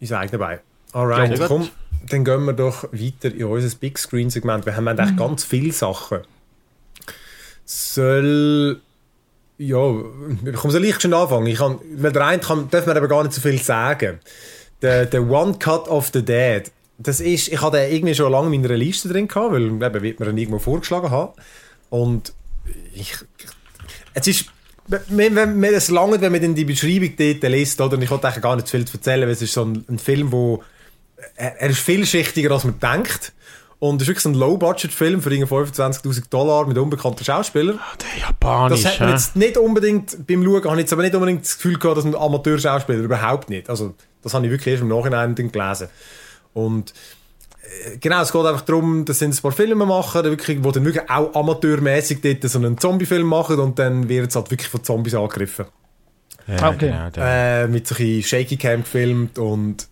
ins eigene Bein. Alright, ja, komm, dann gehen wir doch weiter in unser Big Screen Segment. Wir haben eigentlich mhm. ganz viele Sachen. Soll ja, ich komme so leicht schon anfangen. Ich kann, weil der eine kann, darf man aber gar nicht so viel sagen. Der, der One Cut of the Dead, das ist, ich hatte den irgendwie schon lange in meiner Liste drin gehabt, weil eben, wird mir ihn irgendwo vorgeschlagen haben. Und ich, es ist wenn, wenn, es lange, wenn man dann die Beschreibung dort liest, oder? Und ich wollte eigentlich gar nicht zu viel zu erzählen, weil es ist so ein, ein Film, wo er, er, ist vielschichtiger, als man denkt. Und es ist wirklich so ein Low-Budget-Film für 25.000 Dollar mit unbekannten Schauspielern. Oh, der Japanisch, Das hat man jetzt nicht unbedingt, beim Schauen, habe ich jetzt aber nicht unbedingt das Gefühl gehabt, dass ein Amateurschauspieler überhaupt nicht. Also, das habe ich wirklich erst im Nachhinein gelesen. Und genau, es geht einfach darum, dass sie ein paar Filme machen, wirklich, wo dann wirklich auch amateurmäßig dort so einen Zombie-Film machen und dann wird es halt wirklich von Zombies angegriffen. Ja, okay. Genau, äh, mit solchen Shaky Cam gefilmt und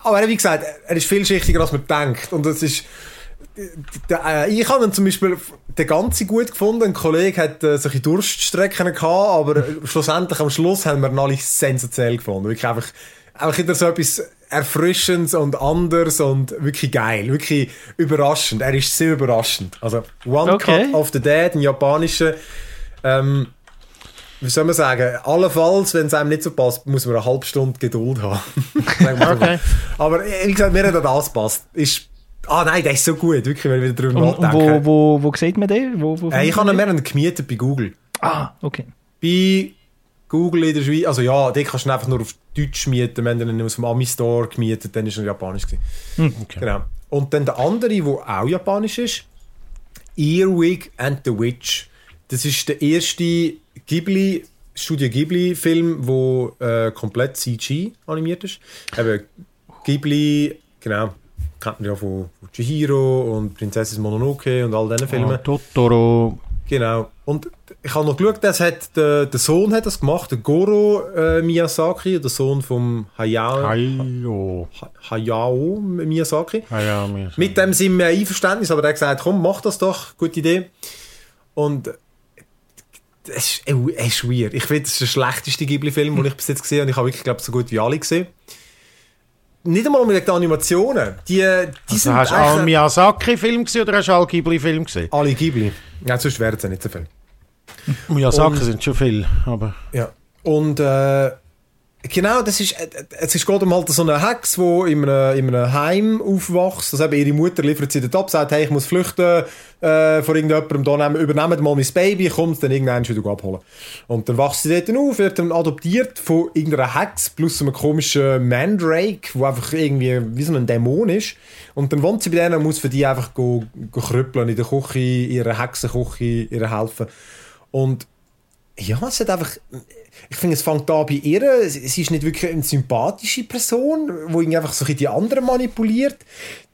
aber wie gesagt, er ist vielschichtiger als man denkt und das ist äh, ich habe zum Beispiel den ganzen gut gefunden. Ein Kollege hat äh, solche Durststrecken gehabt, aber schlussendlich am Schluss haben wir ihn alle sensationell gefunden. Wirklich einfach, einfach wieder so etwas erfrischend und anders und wirklich geil, wirklich überraschend. Er ist sehr überraschend. Also One okay. Cut of the Dead, ein japanischer. Ähm, wie soll man sagen, allenfalls, wenn es einem nicht so passt, muss man eine halbe Stunde Geduld haben. okay. Aber wie gesagt, mir hat das passt. Ist, ah nein, der ist so gut, wirklich, wenn ich wieder drüber nachdenke. Wo, wo, wo sieht man den? Wo, wo äh, ich habe ihn mehr gemietet bei Google. Ah, okay. Bei Google in der Schweiz, also ja, den kannst du einfach nur auf Deutsch mieten, wenn du ihn aus dem Ami-Store gemietet, dann ist er japanisch Hm, okay. Genau. Und dann der andere, der auch japanisch ist, Earwig and the Witch. Das ist der erste Ghibli, Studio Ghibli-Film, der äh, komplett CG animiert ist. Eben Ghibli, genau, kennt man ja von, von Chihiro und Prinzessin Mononoke und all diesen Filmen. Oh, Totoro. Genau. Und ich habe noch geschaut, das hat der, der Sohn hat das gemacht, der Goro äh, Miyazaki, der Sohn vom Hayao, Hayao. Hayao Miyazaki. Hayao Miyazaki. Mit dem sind wir Einverständnis, aber er hat gesagt, komm, mach das doch, gute Idee. Und es ist, es ist weird. Ich finde, das ist der schlechteste Ghibli-Film, den ich bis jetzt gesehen habe. Ich habe wirklich, glaube so gut wie alle gesehen. Nicht einmal mit den Animationen. Die, die also sind hast du alle Miyazaki-Film gesehen oder hast du alle Ghibli-Film gesehen? Alle Ghibli. Ja, sonst wären es ja nicht so viel. Ja, Sachen sind schon viel, aber... Ja, und äh, Genau, das ist, äh, es ist gerade halt so eine Hex, die in einem, in einem Heim aufwächst. Also eben ihre Mutter liefert sie dort ab, sagt, hey, ich muss flüchten äh, vor irgendjemandem, da nehmen, übernehmen mal mein Baby, kommt dann irgendwann wieder abholen. Und dann wächst sie dort auf, wird dann adoptiert von irgendeiner Hex plus einem komischen Mandrake, der einfach irgendwie wie so ein Dämon ist. Und dann wohnt sie bei denen und muss für die einfach go, go krüppeln in der Küche, ihrer Hexenküche, ihr helfen. Und ja, es hat einfach ich finde, es fängt da bei ihr, sie ist nicht wirklich eine sympathische Person, die einfach so die anderen manipuliert.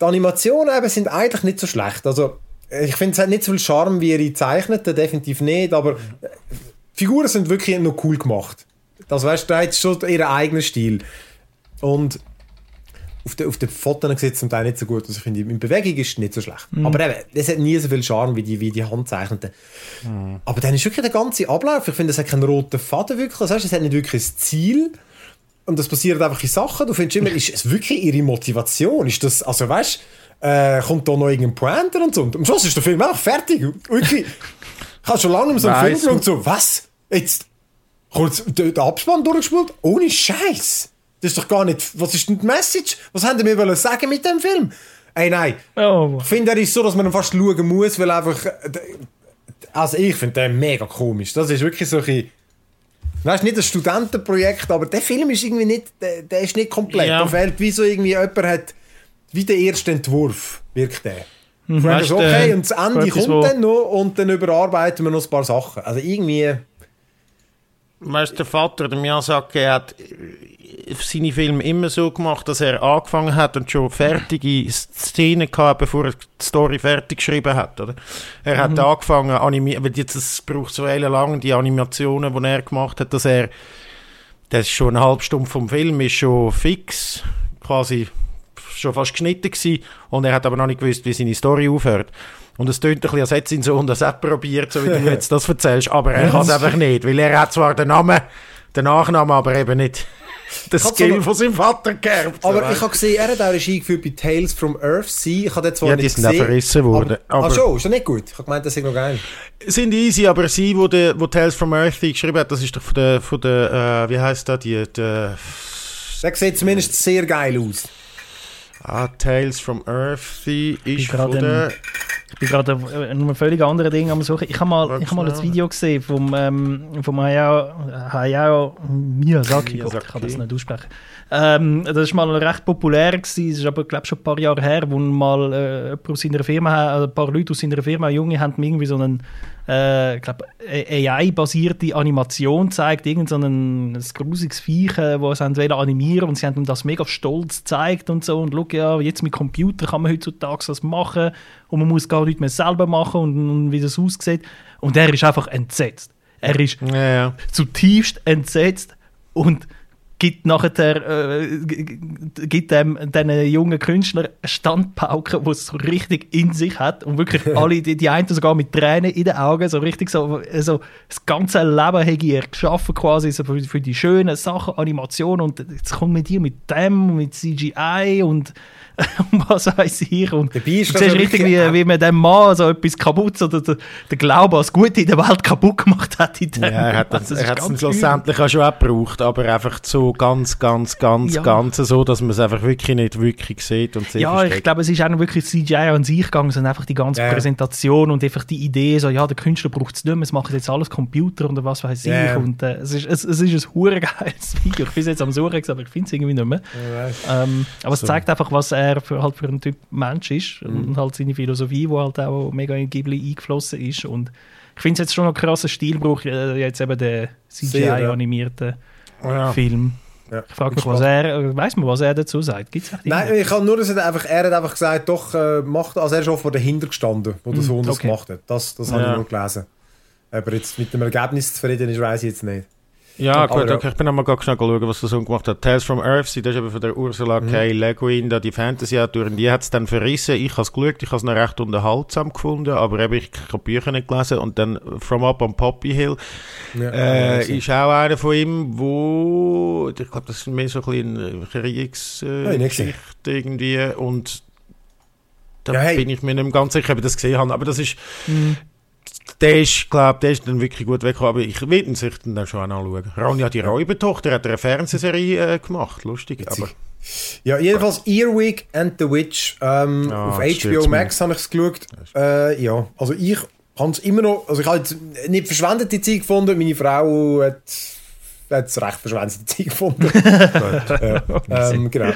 Die Animationen eben sind eigentlich nicht so schlecht. Also, ich finde, es hat nicht so viel Charme wie ihre Zeichneten, definitiv nicht, aber die Figuren sind wirklich noch cool gemacht. Das weißt du, da hat schon ihren eigenen Stil. Und auf den, auf den Fotos sieht es zum Teil nicht so gut aus. Ich finde, in Bewegung ist es nicht so schlecht. Mhm. Aber eben, es hat nie so viel Charme wie die, wie die Handzeichneten. Mhm. Aber dann ist wirklich der ganze Ablauf. Ich finde, es hat keinen roten Faden wirklich. Das heißt, es hat nicht wirklich ein Ziel. Und das passiert einfach in Sachen. Du findest immer, ist es wirklich ihre Motivation? Ist das, also weißt äh, kommt da noch irgendein Pointer und so? Und am Schluss ist der Film auch fertig. Wirklich. Ich habe schon lange so einen Film geschaut, so, was? Jetzt kurz den Abspann durchgespielt? Ohne Scheiß. Das ist doch gar nicht. Was ist denn die Message? Was haben die mir sagen mit dem Film? Ey, nein. Oh. Ich finde, er ist so, dass man ihn fast schauen muss, weil einfach. Also, ich finde den mega komisch. Das ist wirklich so ein. Das ist nicht ein Studentenprojekt, aber der Film ist irgendwie nicht. Der, der ist nicht komplett. Ja. Da fehlt wie so irgendwie jemand hat. Wie der erste Entwurf wirkt der. Mhm. Weißt, okay, und das Ende kommt dann noch und dann überarbeiten wir noch ein paar Sachen. Also irgendwie. Weißt der Vater, der Miyazaki, hat seine Filme immer so gemacht, dass er angefangen hat und schon fertige Szenen gehabt, bevor er die Story fertig geschrieben hat. Oder? Er hat mhm. angefangen, animieren, weil jetzt es braucht so lang die Animationen, die er gemacht hat, dass er, das ist schon eine halbe Stunde vom Film, ist schon fix, quasi schon fast geschnitten gewesen, und er hat aber noch nicht gewusst, wie seine Story aufhört. Und es tönt ein bisschen, als hätte sein Sohn das auch probiert, so wie du jetzt das erzählst, aber er kann es einfach nicht, weil er hat zwar den Namen, den Nachnamen, aber eben nicht den Skill so von seinem Vater geerbt. Aber ich habe gesehen, er hat auch Regie geführt bei Tales from Earthsea. Ich habe den zwar ja, die sind auch verrissen worden. Aber, aber, ach schon, ist das nicht gut? Ich habe gemeint, das ist noch geil. Sind easy, aber sie, wo, de, wo Tales from Earthsea geschrieben hat, das ist doch von der, von der äh, wie heisst das, die, die der sieht zumindest sehr geil aus. Ah, Tales from Earthsea ist von der... Ich bin gerade an einem völlig anderen Ding am Suchen. Ich habe mal, ich hab mal ein Video gesehen vom, ähm, vom Hayao, Hayao Miyazaki. Miyazaki. Ich kann das nicht aussprechen. Ähm, das war mal recht populär, gewesen. das ist aber glaube schon ein paar Jahre her, wo mal äh, aus seiner Firma, äh, ein paar Leute aus seiner Firma, Junge, haben irgendwie so einen äh, AI-basierte Animation gezeigt, irgend so ein, ein grusiges Viech, äh, das sie wollen animieren und sie haben ihm das mega stolz gezeigt und so und schau, ja, jetzt mit Computer kann man heutzutage das machen und man muss gar nicht mehr selber machen und, und wie das aussieht und er ist einfach entsetzt. Er ist ja, ja. zutiefst entsetzt und gibt nachher äh, gibt dem diesen jungen Künstler eine Standpauke, die es so richtig in sich hat und wirklich alle, die, die einen sogar mit Tränen in den Augen, so richtig so, so das ganze Leben hat er geschaffen quasi so für, für die schönen Sachen, Animationen und jetzt kommt mit dir mit dem, mit CGI und was weiß ich. Und Dabei ist du siehst richtig, wie, wie man dem Mann so etwas kaputt oder der, der Glaube als Gute in der Welt kaputt gemacht hat. In dem. Ja, er hat es schlussendlich auch schon auch gebraucht, aber einfach so ganz, ganz, ganz, ja. ganz so, dass man es einfach wirklich nicht wirklich sieht und Ja, versteht. ich glaube, es ist auch wirklich CGI an sich gegangen, sondern einfach die ganze ja. Präsentation und einfach die Idee, so, ja, der Künstler braucht es nicht mehr, es macht jetzt alles Computer oder was weiß ich. Ja. Und äh, es, ist, es, es ist ein geiles Video. Ich bin jetzt am Suchen, aber ich finde es irgendwie nicht mehr. Ähm, aber so. es zeigt einfach, was er für, halt für einen Typ Mensch ist mhm. und halt seine Philosophie, die halt auch mega in Ghibli eingeflossen ist und ich finde es jetzt schon ein krasser Stilbruch, äh, jetzt eben der CGI-animierte ja. Film. Ja. Ich frage mich, was er, weiß man, was er dazu sagt? Gibt's Nein, ich kann nur, dass er einfach, er hat einfach gesagt, doch, äh, macht, also er ist oft dahinter gestanden, wo der mm, Sohn okay. das gemacht hat. Das, das ja. habe ich nur gelesen. Aber jetzt mit dem Ergebnis zufrieden ist, weiß ich jetzt nicht. Ja, gut, okay, ich bin einmal ganz schnell schauen, was der Sohn gemacht hat. Tales from Earthsea, das ist eben von der Ursula mhm. K. Le Guin, da die Fantasy-Autorin, die hat es dann verrissen. Ich habe es geschaut, ich habe es noch recht unterhaltsam gefunden, aber eben, ich habe Bücher nicht gelesen. Und dann From Up on Poppy Hill ja, äh, ist auch einer von ihm, wo, ich glaube, das ist mehr so ein bisschen Kriegsgeschichte äh, irgendwie. Und da ja, hey. bin ich mir nicht ganz sicher, ob ich das gesehen habe. Aber das ist... Mhm der ist, glaube der ist dann wirklich gut weggekommen, aber ich will ihn sich dann schon anschauen. Ronja, die Räubertochter, hat eine Fernsehserie äh, gemacht, lustig, aber... Ja, jedenfalls Earwig and the Witch. Ähm, ja, auf HBO Max habe ich es geschaut. Äh, ja, also ich habe es immer noch, also ich habe nicht verschwendete Zeit gefunden, meine Frau hat es recht verschwendete Zeit gefunden. ja, ähm, genau.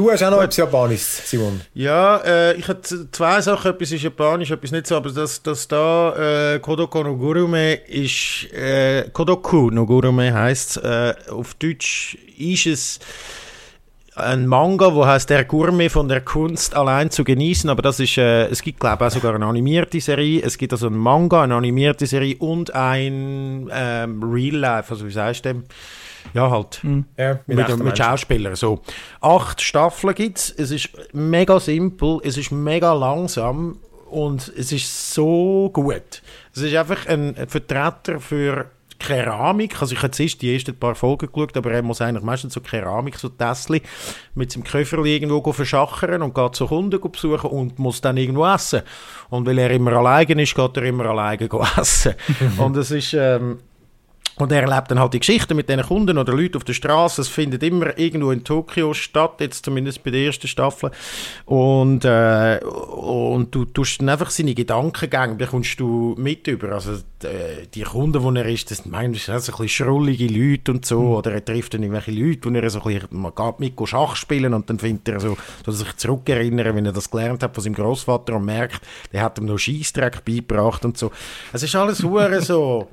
Du hast auch noch etwas Japanisches, Simon. Ja, äh, ich habe zwei Sachen. Etwas ist Japanisch, etwas nicht so. Aber das, das da, äh, Kodoko no Gurume ist, äh, Kodoku no Gurume heisst äh, Auf Deutsch ist es ein Manga, wo heißt der Gourmet von der Kunst allein zu genießen, aber das ist, äh, es gibt glaube ich auch sogar eine animierte Serie, es gibt also ein Manga, eine animierte Serie und ein ähm, Real Life, also wie du dem? Ja, halt. Mhm. Ja, mit, mit, mit Schauspielern. So. Acht Staffeln gibt es. Es ist mega simpel, es ist mega langsam und es ist so gut. Es ist einfach ein Vertreter für Keramik. Also ich habe zuerst die ersten paar Folgen geschaut, aber er muss eigentlich meistens so Keramik, so Tässchen mit seinem Köfferli irgendwo verschachern und geht so Kunden besuchen und muss dann irgendwo essen. Und weil er immer alleine ist, geht er immer alleine essen. und es ist... Ähm, und er erlebt dann halt die Geschichten mit den Kunden oder Leuten auf der Straße. Es findet immer irgendwo in Tokio statt, jetzt zumindest bei der ersten Staffel. Und, äh, und du tust dann einfach seine Gedankengänge, bekommst du mit über. Also äh, die Kunden, wo er ist, das sind meistens so ein bisschen schrullige Leute und so. Mhm. Oder er trifft dann irgendwelche Leute, wo er so ein bisschen, man geht mit Schach spielen und dann findet er so, dass er sich zurückerinnern, wenn er das gelernt hat von seinem Großvater und merkt, der hat ihm noch Scheißdreck beigebracht und so. Es ist alles so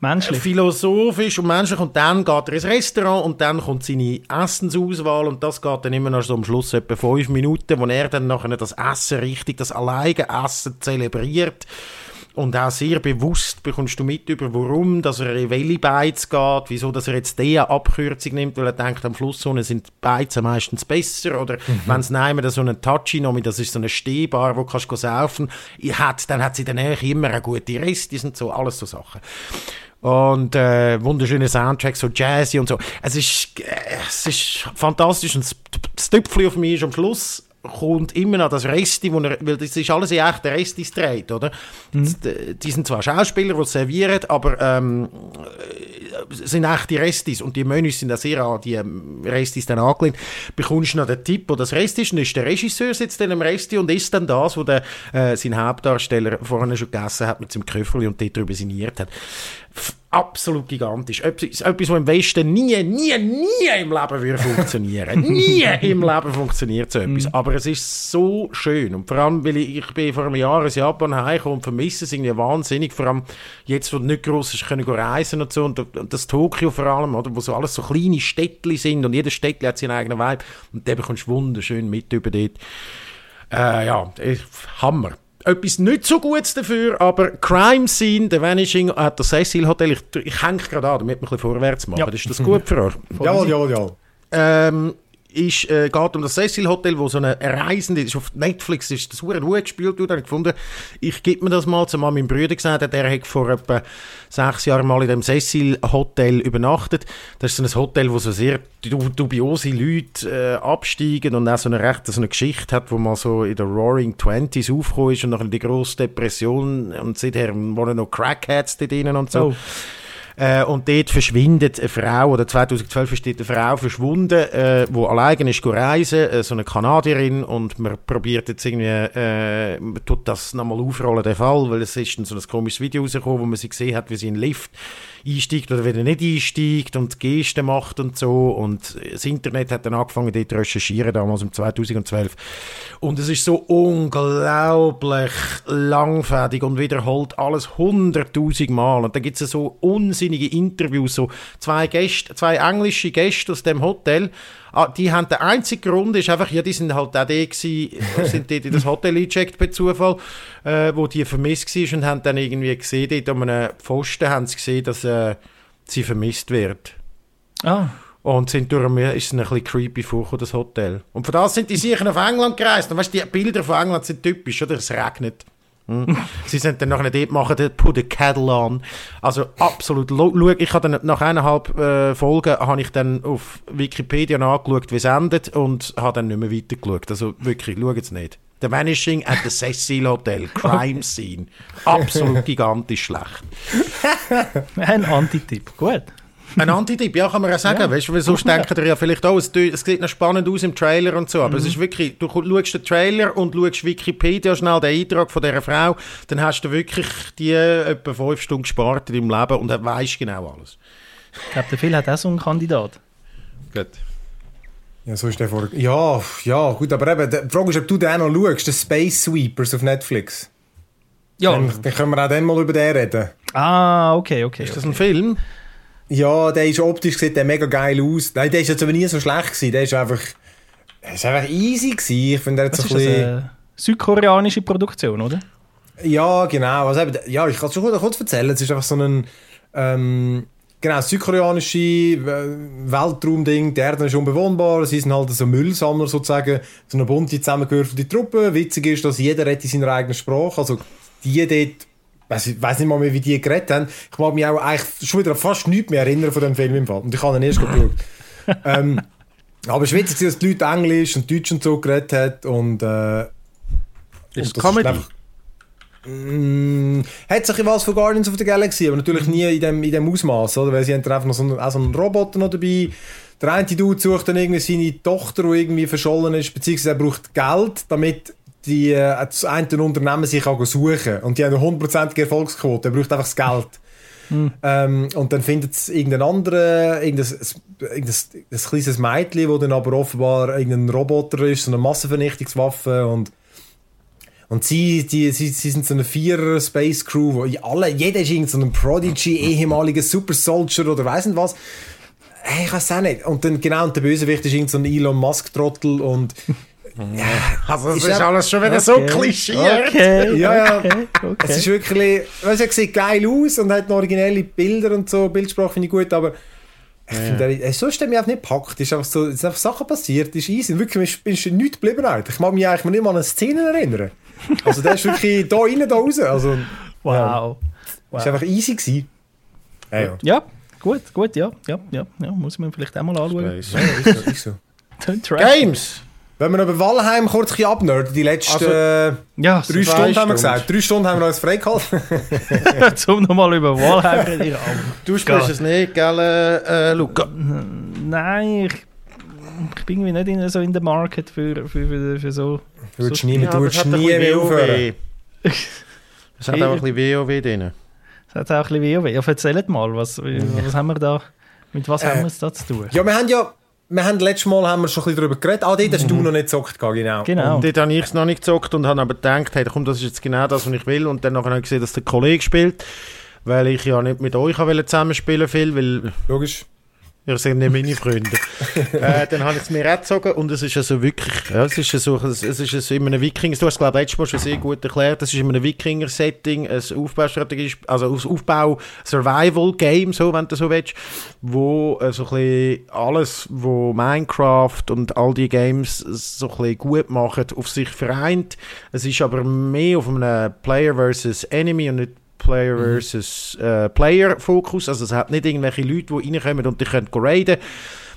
menschlich. philosophisch und menschlich und dann geht er ins Restaurant und dann kommt seine Essensauswahl und das geht dann immer noch so am Schluss etwa fünf Minuten, wo er dann nachher das Essen richtig, das alleine Essen zelebriert und auch sehr bewusst bekommst du mit über, warum dass er in welche Beiz geht, wieso dass er jetzt diese Abkürzung nimmt, weil er denkt, am Fluss sind Beizen meistens besser oder mhm. wenn es nehmen, so einen Touchy noch das ist so eine Stehbar, wo kannst du saufen, hat, dann hat sie dann eigentlich immer eine gute Rest, sind so alles so Sachen und äh, wunderschöne Soundtracks, so jazzy und so. Es ist, äh, es ist fantastisch und das Tüpfchen auf mich ist am Schluss kommt immer noch das Resti, wo er, weil das ist alles in echten Restis dreht, oder? Mhm. Die, die, sind zwar Schauspieler, die servieren, aber ähm, sind echte Restis und die Menüs sind auch sehr an die ähm, Restis dann angelehnt. Bekommst du noch den Tipp, wo das Rest ist, dann ist der Regisseur sitzt in einem Resti und isst dann das, was der, äh, sein Hauptdarsteller vorhin schon gegessen hat mit seinem Köfferli und dort darüber signiert hat absolut gigantisch. Etwas, etwas, was im Westen nie, nie, nie im Leben würde funktionieren. nie im Leben funktioniert so etwas. Mm. Aber es ist so schön. Und vor allem, weil ich, ich bin vor einem Jahr in Japan heimgekommen und vermisse es irgendwie wahnsinnig. Vor allem jetzt, wo du nicht gross ist, können reisen und so. Und, und das Tokio vor allem, oder, wo so alles so kleine Städtchen sind und jedes Städtchen hat seinen eigenen Vibe. Und den bekommst du wunderschön mit über dort. Äh, ja, Hammer etwas nicht so Gutes dafür, aber Crime Scene, The Vanishing at the Cecil Hotel, ich, ich hänge gerade an, damit wir ein bisschen vorwärts machen. Ja. Ist das gut für euch? ja, ja, ja. Ähm, ist, äh, geht um das Cecil Hotel, wo so eine Reisende, ist auf Netflix ist das hure gut gespielt wurde, ich gefunden, ich gebe mir das mal, zumal mein Bruder gesagt hat, er hat vor etwa sechs Jahren mal in dem Cecil Hotel übernachtet. Das ist so ein Hotel, wo so sehr dubiose Leute äh, absteigen und auch so eine recht so eine Geschichte hat, wo man so in der Roaring Twenties aufgekommen ist und nach die grosse Depression und seither wohnen noch Crackheads da drinnen und so. Oh. Äh, und dort verschwindet eine Frau, oder 2012 ist dort eine Frau verschwunden, äh, die alleine ist reisen, äh, so eine Kanadierin, und man probiert jetzt irgendwie, äh, man tut das nochmal aufrollen, den Fall, weil es ist dann so ein komisches Video rausgekommen, wo man sie gesehen hat, wie sie in Lift einsteigt oder wieder nicht einsteigt und Gesten macht und so. Und das Internet hat dann angefangen, dort zu recherchieren, damals im 2012. Und es ist so unglaublich langfädig und wiederholt alles hunderttausend Mal. Und dann gibt es so unsinnige Interviews, so zwei Gäste, zwei englische Gäste aus dem Hotel, Ah, die haben, der einzige Grund ist einfach, ja, die sind halt auch die gewesen, sind dort in das Hotel eingecheckt per Zufall, äh, wo die vermisst war und haben dann irgendwie gesehen, dort an einem Pfosten haben sie gesehen, dass äh, sie vermisst wird. Ah. Und sind durch ist es ein bisschen creepy vorgekommen, das Hotel. Und von da sind die sicher nach England gereist. Und weißt die Bilder von England sind typisch, oder? Es regnet. Hm. Sie sind dann nachher dort machen, den Put a Kettle on. Also absolut. Schau, ich habe dann nach eineinhalb äh, Folgen habe ich dann auf Wikipedia nachgeschaut, wie es endet und habe dann nicht mehr weitergeschaut. Also wirklich, schau jetzt nicht. The Vanishing at the Cecil Hotel. Crime Scene. Absolut gigantisch schlecht. Ein Antitipp. Gut. Ein Antitipp, ja, kann man ja sagen. Ja. Weißt du, sonst denkt ihr ja vielleicht auch, es, es sieht noch spannend aus im Trailer und so, aber mhm. es ist wirklich, du schaust den Trailer und schaust Wikipedia schnell den Eintrag von dieser Frau, dann hast du wirklich die etwa fünf Stunden gespart in deinem Leben und weißt genau alles. Ich glaube, der Phil hat auch so einen Kandidat. Gut. Ja, so ist der vor. Ja, ja, gut, aber eben, die Frage ist, ob du den auch noch schaust, den Space Sweepers auf Netflix. Ja. Dann, dann können wir auch dann mal über den reden. Ah, okay, okay. Ist das okay. ein Film? Ja, der ist optisch sieht der mega geil aus. Nein, der ist jetzt aber nie so schlecht gewesen. Der ist einfach, der ist einfach easy gewesen. Ich finde, der so ein bisschen... Eine südkoreanische Produktion, oder? Ja, genau. Also eben, ja, ich kann es schon kurz erzählen. Es ist einfach so ein, ähm, genau, südkoreanische äh, Weltraumding. Die Erde ist unbewohnbar. Sie sind halt so Müllsammler sozusagen. So eine bunte zusammengewürfelte Truppe. Witzig ist, dass jeder redet in seiner eigenen Sprache. Also die dort ich weiß nicht mal mehr, wie die geredet haben. Ich mag mich auch eigentlich schon wieder fast nichts mehr erinnern von dem Film im Fall. Und ich habe ihn erst geschaut. ähm, aber es ist witzig, dass die Leute Englisch und Deutsch und so geredet haben. Und, äh, ist und Comedy? Ist mm, hat sich was von Guardians of the Galaxy, aber natürlich nie in dem, in dem Ausmaß, oder? Weil sie haben einfach noch so einen, auch so einen Roboter noch dabei. Der eine Dude sucht dann irgendwie seine Tochter, die irgendwie verschollen ist, beziehungsweise er braucht Geld, damit die, äh, das eine Unternehmen sich auch suchen und die haben eine hundertprozentige Erfolgsquote, er braucht einfach das Geld. Mhm. Ähm, und dann findet es irgendein anderer, irgendein, irgendein, ein kleines Mädchen, wo dann aber offenbar irgendein Roboter ist, so eine Massenvernichtungswaffe und und sie, die, sie, sie sind so eine Vierer-Space-Crew, wo alle, jeder ist irgendein so ein Prodigy, ehemaliger Super Soldier oder weiss nicht was. Hey, ich weiß auch nicht. Und dann genau, und der Bösewicht ist irgendein so Elon Musk-Trottel und ja, also das ist, ist alles schon wieder okay. so klischiert. Okay, ja, ja. Okay, okay. Es ist wirklich, weißt, er sieht geil aus und hat noch originelle Bilder und so, Bildsprache finde ich gut, aber ich ja. finde, er, so ist er mich einfach nicht gepackt. Es ist einfach so, es sind einfach Sachen passiert, es ist easy. Wirklich, ist nichts geblieben eigentlich. Ich mag mich eigentlich nicht mal an eine Szene erinnern. Also der ist wirklich da rein, da raus. Also, wow. Ja, wow. Ist einfach easy gewesen. Ja, ja. ja, gut, gut, ja, ja, ja, ja, muss man vielleicht auch mal anschauen. Ja, ist so, ist so. Games! Wenn wir noch über Walheim kurz abnerden, die letzten also, äh, ja, drei Stunden haben wir gesagt. Drei Stunden haben wir uns freigehalten. Zum nochmal über Walheim reden. du sprichst es nicht, gell, äh, Luca? Nein, ich, ich bin irgendwie nicht in, so in der Market für, für, für, für so... Du würdest so nie, ja, du nie mehr aufhören. Es hat auch ein bisschen WoW drin. Es hat auch ein bisschen WoW. Ja, erzählt mal, was, was haben wir da... Mit was äh, haben wir es da zu tun? Ja, wir haben ja wir haben letztes Mal haben wir schon ein bisschen darüber geredet. Ah, dort hast du mhm. noch nicht gezockt, genau. genau. Und dort habe ich es noch nicht gezockt und habe aber gedacht, hey, komm, das ist jetzt genau das, was ich will. Und dann habe ich gesehen, dass der Kollege spielt, weil ich ja nicht mit euch zusammenspielen will, weil... Logisch. Ihr seid nicht meine Freunde. äh, dann habe ich es mir gezogen und es ist also wirklich, ja, es ist so, es ist also in einem Wikinger, du hast glaube ich letztes Mal schon sehr gut erklärt, es ist in einem Wikinger-Setting, ein Aufbaustrategie, also ein Aufbau-Survival-Game, so, wenn du so willst, wo äh, so ein bisschen alles, wo Minecraft und all die Games so ein bisschen gut machen, auf sich vereint. Es ist aber mehr auf einem Player versus Enemy und nicht Player mhm. versus äh, Player Fokus. Also es hat nicht irgendwelche Leute, die reinkommen und die können raiden,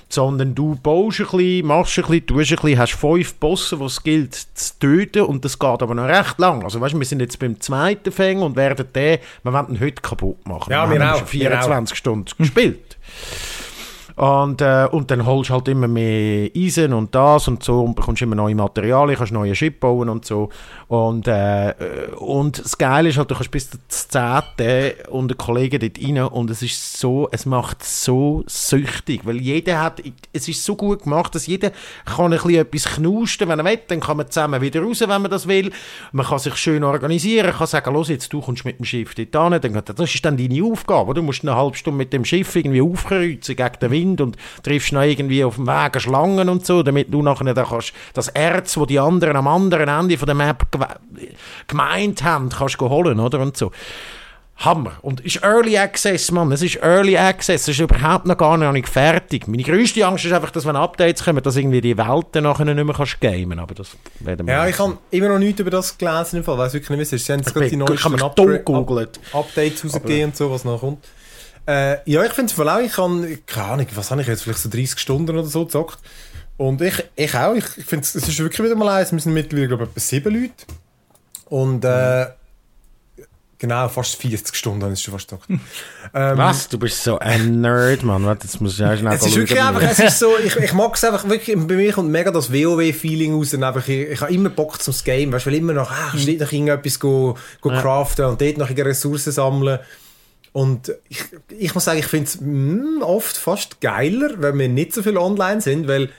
sondern du baust ein bisschen, machst ein bisschen, tust ein bisschen, hast fünf Bosse, die es gilt zu töten und das geht aber noch recht lang. Also weißt, wir sind jetzt beim zweiten Fang und werden den, wir wollen ihn heute kaputt machen. Ja, wir, wir haben auch, 24 Stunden gespielt. Und, äh, und dann holst du halt immer mehr Eisen und das und so und bekommst immer neue Materialien, kannst neue Ship bauen und so. Und, äh, und das Geile ist halt, du kannst bis zum 10. und der Kollege dort rein und es ist so, es macht so süchtig, weil jeder hat, es ist so gut gemacht, dass jeder kann ein bisschen etwas knusten, wenn er will, dann kann man zusammen wieder raus, wenn man das will. Man kann sich schön organisieren, kann sagen, los jetzt, du kommst mit dem Schiff dort hin, dann, das ist dann deine Aufgabe, du musst eine halbe Stunde mit dem Schiff irgendwie aufkreuzen gegen den Wind und triffst noch irgendwie auf dem Weg Schlangen und so, damit du nachher dann kannst das Erz, wo die anderen am anderen Ende von der Map gemeint haben, kannst du holen, oder? Und so. Hammer. Und es ist Early Access, Mann. Es ist Early Access. Es ist überhaupt noch gar nicht fertig. Meine grösste Angst ist einfach, dass wenn Updates kommen, dass irgendwie die Welten nachher nicht mehr kannst gamen Aber das werden wir Ja, ich habe immer noch nichts über das gelesen. Ich weiß wirklich nicht. Sie haben jetzt gerade die neuesten Up Up Updates rausgegeben und so, was noch kommt. Äh, ja, ich finde es voll auch, ich kann, keine Ahnung, was habe ich jetzt, vielleicht so 30 Stunden oder so gezockt. Und ich, ich auch. Ich, ich finde, es ist wirklich wieder mal eins. Wir sind mittlerweile, glaube ich, etwa sieben Leute. Und äh, genau, fast 40 Stunden, ist schon fast gedacht. ähm, Was? Du bist so ein Nerd, Mann. Warte, jetzt muss ich auch schnell Es ist wirklich einfach, es ist so, ich, ich mag es einfach wirklich, bei mir kommt mega das WoW-Feeling raus. Einfach, ich, ich habe immer Bock zum Game, weißt du, weil immer noch, ah, mhm. noch irgendetwas go, go ja. craften und dort noch Ressourcen sammeln. Und ich, ich muss sagen, ich finde es mm, oft fast geiler, wenn wir nicht so viel online sind, weil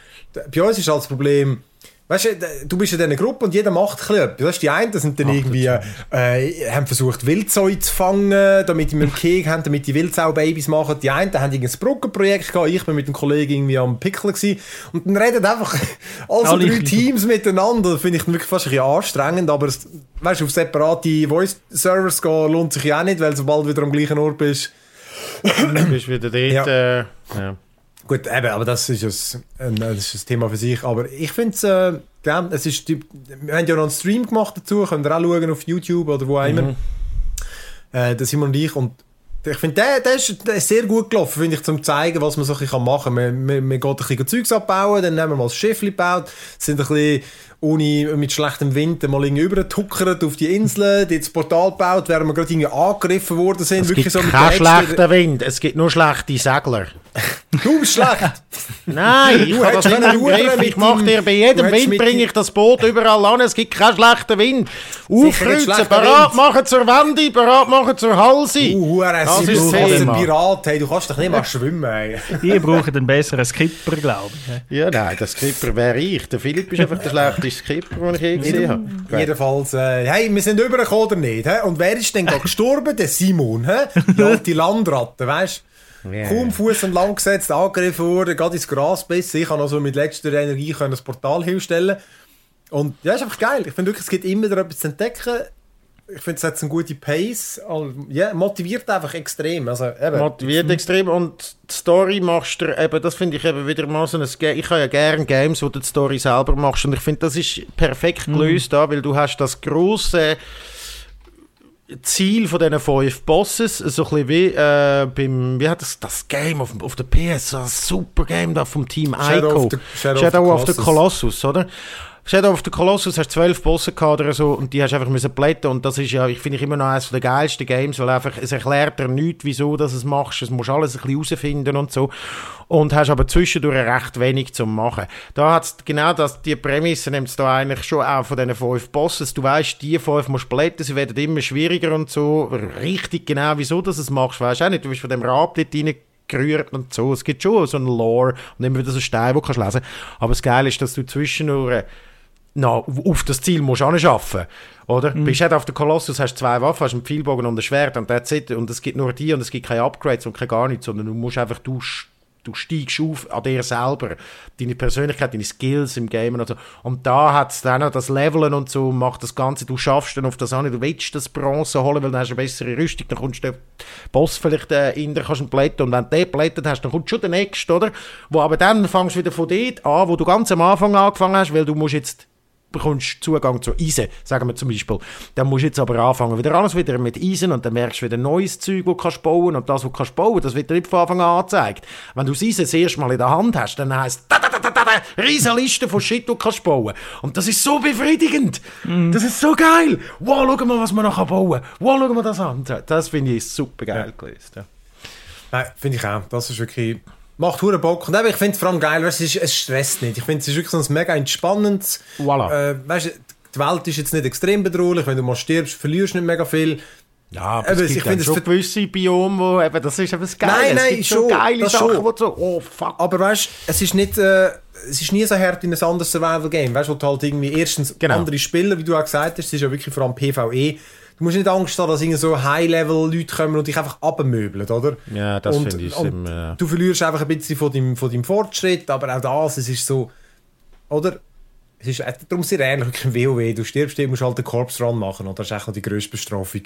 bei uns ist halt das Problem, Weißt du, du bist in dieser Gruppe und jeder macht etwas. Die einen sind dann irgendwie, äh, haben versucht, Wildzäune zu fangen, damit die dem Keg haben, damit die Wildsau-Babys machen. Die einen haben ein Brückenprojekt gehabt. Ich bin mit einem Kollegen irgendwie am Pickeln gewesen. Und dann reden einfach also drei Teams miteinander. Das finde ich wirklich fast ein bisschen anstrengend. Aber, weißt du, auf separate Voice-Servers gehen lohnt sich ja auch nicht, weil sobald du wieder am gleichen Ort bist, du bist wieder dort, ja. Äh, ja. Gut, eben, aber das ist, ein, das ist ein Thema für sich. Aber ich finde es, äh, es ist, die, wir haben ja noch einen Stream gemacht dazu, könnt ihr auch schauen auf YouTube oder wo auch immer. Mhm. Äh, das Simon und ich. Und ich finde, der, der, ist, der ist sehr gut gelaufen, finde ich, zum zeigen, was man so ein bisschen machen kann. Man, man, man geht ein bisschen Zeugs abbauen, dann haben wir mal das Schiffli gebaut, sind ein bisschen ohne, mit schlechtem Wind mal irgendwie übertuckert auf die Insel, die das Portal gebaut, während wir gerade irgendwie angegriffen worden sind. Es gibt so keinen schlechten Wind, es gibt nur schlechte Segler. du bist schlecht! Nein, ich habe das nicht im Griff. Ich mache dir bei jedem Wind bringe ich das Boot überall an, es gibt keinen schlechten Wind. Aufkreuzen, parat machen zur Wende, parat machen zur Halse. Uh, das ist ein Pirat, hey, du kannst doch nicht mal schwimmen. Hey. Die brauchen einen besseren Skipper, glaube ich. Ja, nein, der Skipper wäre ich. Der Philipp ist einfach der schlechteste Skipper, den ich je gesehen habe. Jedenfalls, äh, hey, wir sind übergekommen oder nicht? He? Und wer ist denn gestorben? Der Simon, he? die alte Landratte, weißt du? Yeah. Kaum Fuß und lang gesetzt, angegriffen worden, gerade ins Gras bissen. Ich kann also mit letzter Energie können das Portal hinstellen. Und ja, ist einfach geil. Ich finde wirklich, es gibt immer etwas zu entdecken ich finde, es hat eine gute Pace. Ja, motiviert einfach extrem. Also, eben. Motiviert extrem und die Story machst du eben, das finde ich eben wieder mal so ein. Ich habe ja gerne Games, wo du die Story selber machst und ich finde, das ist perfekt mhm. gelöst mhm. da, weil du hast das große Ziel von diesen fünf Bosses, so ein bisschen wie äh, beim, wie hat das, das Game auf, auf der PS, ein super Game da vom Team Shadow Ico. Of the, Shadow, Shadow of the Colossus, oder? Shadow of the Colossus hast zwölf Bosse gehabt oder so und die hast einfach müssen plätten und das ist ja, ich finde ich immer noch eines der geilsten Games, weil einfach, es erklärt dir nichts, wieso du es machst, es musst alles ein bisschen herausfinden und so und hast aber zwischendurch recht wenig zu machen. Da hat genau das, die Prämisse nimmt es da eigentlich schon auch von diesen fünf Bosses, du weißt, die fünf musst plätten, sie werden immer schwieriger und so, richtig genau, wieso du es machst, weißt auch nicht, du bist von dem Rad dort gerührt und so. Es gibt schon so einen Lore und immer wieder so Steine, die du lesen kannst. Aber das Geile ist, dass du zwischendurch no, auf das Ziel musst du schaffen, oder? Mhm. Bist halt auf der Kolossus, hast zwei Waffen, hast einen Pfeilbogen und ein Schwert und that's it. Und es gibt nur die und es gibt keine Upgrades und kein gar nichts, sondern du musst einfach, du, du steigst auf an dir selber. Deine Persönlichkeit, deine Skills im Game und so. Und da hat es dann noch das Leveln und so, macht das Ganze, du schaffst dann auf das an, du willst das Bronze holen, weil dann hast du eine bessere Rüstung, dann kommst du den Boss vielleicht äh, in der kannst du plätten und wenn du den plättet hast, dann kommt schon der nächste, oder? Wo aber dann fängst du wieder von dort an, wo du ganz am Anfang angefangen hast, weil du musst jetzt bekommst Zugang zu Eisen, sagen wir zum Beispiel. Dann musst du jetzt aber anfangen, wieder alles wieder mit Eisen und dann merkst du wieder neues Zeug, das kannst bauen und das, was du kannst bauen, das wird dir nicht von Anfang an angezeigt. Wenn du das Eisen das erste Mal in der Hand hast, dann heisst da, da, da, da, da, riesen Liste von Shit, die du kannst bauen. Und das ist so befriedigend. Mm. Das ist so geil. Wow, schau mal, was man noch bauen kann. Wow, schau mal das an. Das finde ich super geil ja. gelöst. Ja. Nein, finde ich auch. Das ist wirklich Macht hure Bock. Und ich finde es vor allem geil, es, ist, es stresst nicht. Ich finde es ist wirklich so ein mega entspannendes. Voilà. Äh, weißt, die Welt ist jetzt nicht extrem bedrohlich. Wenn du mal stirbst, verlierst du nicht mega viel. Ja, aber eben, es gibt ich finde schon gewisse Biome, wo eben, das ist etwas Geiles. Nein, nein, es gibt schon, geile Sachen, schon. wo du so, oh fuck. Aber weißt, es ist nicht, äh, es ist nie so hart in ein anderes Survival-Game, weißt, wo du halt irgendwie erstens genau. andere Spieler, wie du auch gesagt hast, es ist ja wirklich vor allem PvE, du musst nicht Angst haben, dass irgendwie so High-Level-Leute kommen und dich einfach abmöbeln, oder? Ja, das finde ich und ja. Du verlierst einfach ein bisschen von deinem, von deinem Fortschritt, aber auch das, es ist so, oder? Es ist darum sehr ähnlich wie im WoW. Du stirbst, du musst halt den Corpse Run machen, oder? Das ist eigentlich die grösste Bestrafung.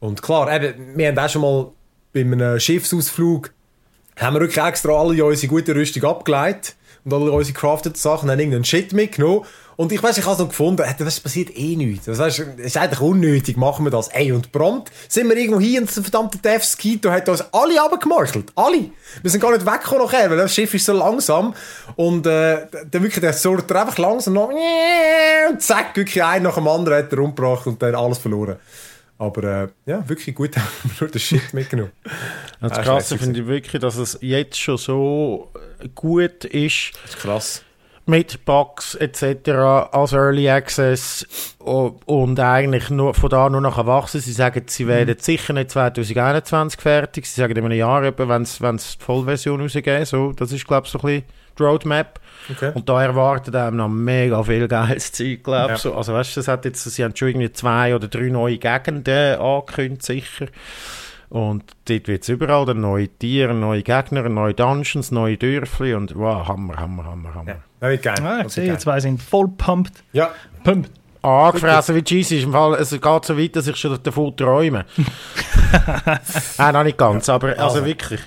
Und klar, eben, wir haben auch schon mal bei einem Schiffsausflug haben wir wirklich extra alle unsere gute Rüstung abgeleitet und alle unsere crafted Sachen haben irgendeinen Shit mitgenommen. Und ich weiß, ich habe noch gefunden, das passiert eh nichts. Das heißt, es ist eigentlich unnötig, machen wir das. Ey, und prompt sind wir irgendwo hier und der verdammte Dev Skito hat uns alle abgemorchelt. Alle. Wir sind gar nicht weggekommen nachher, weil das Schiff ist so langsam. Und, äh, dann wirklich, der surrt einfach langsam noch, und zack, wirklich ein nach dem anderen hat er umgebracht und dann alles verloren. Aber äh, ja, wirklich gut haben wir nur den Shit mitgenommen. Das Krasse finde ich wirklich, dass es jetzt schon so gut ist. Das ist krass mit Bugs etc. als Early Access und eigentlich nur, von da nur noch erwachsen. Sie sagen, sie mhm. werden sicher nicht 2021 fertig. Sie sagen in einem Jahr, wenn es die Vollversion rausgeben so Das ist, glaube ich, so ein bisschen die Roadmap. Okay. Und da erwartet einem noch mega viel geiles Zeug, glaube ich. Ja. Also, weißt du, das hat jetzt, sie haben schon irgendwie zwei oder drei neue Gegenden angekündigt, sicher. Und dort wird es überall dann neue Tiere, neue Gegner, neue Dungeons, neue Dörfli und wow, Hammer, Hammer, Hammer, Hammer. Ja. Ja, geil. Ah, ich sehe, zwei sind voll pumped. Ja. Pumped. Angefressen wie ist im Fall, es geht so weit, dass ich schon davon träume. Nein, noch nicht ganz, aber also, also wirklich.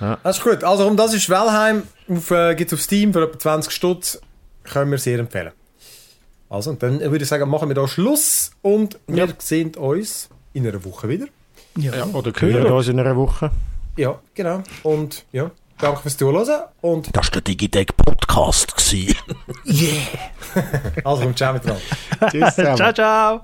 Ja. Das ist gut. Also um das ist Wellheim, auf, äh, gibt es auf Steam für etwa 20 Stutz, können wir sehr empfehlen. Also, und dann würde ich sagen, machen wir da Schluss und wir ja. sehen uns in einer Woche wieder. Ja. ja oder hören. Wir uns in einer Woche. Ja, genau. Und ja, danke fürs Zuhören. Und das war der Digitech Podcast. yeah! also, und ciao miteinander. Tschüss. Ciao, ciao.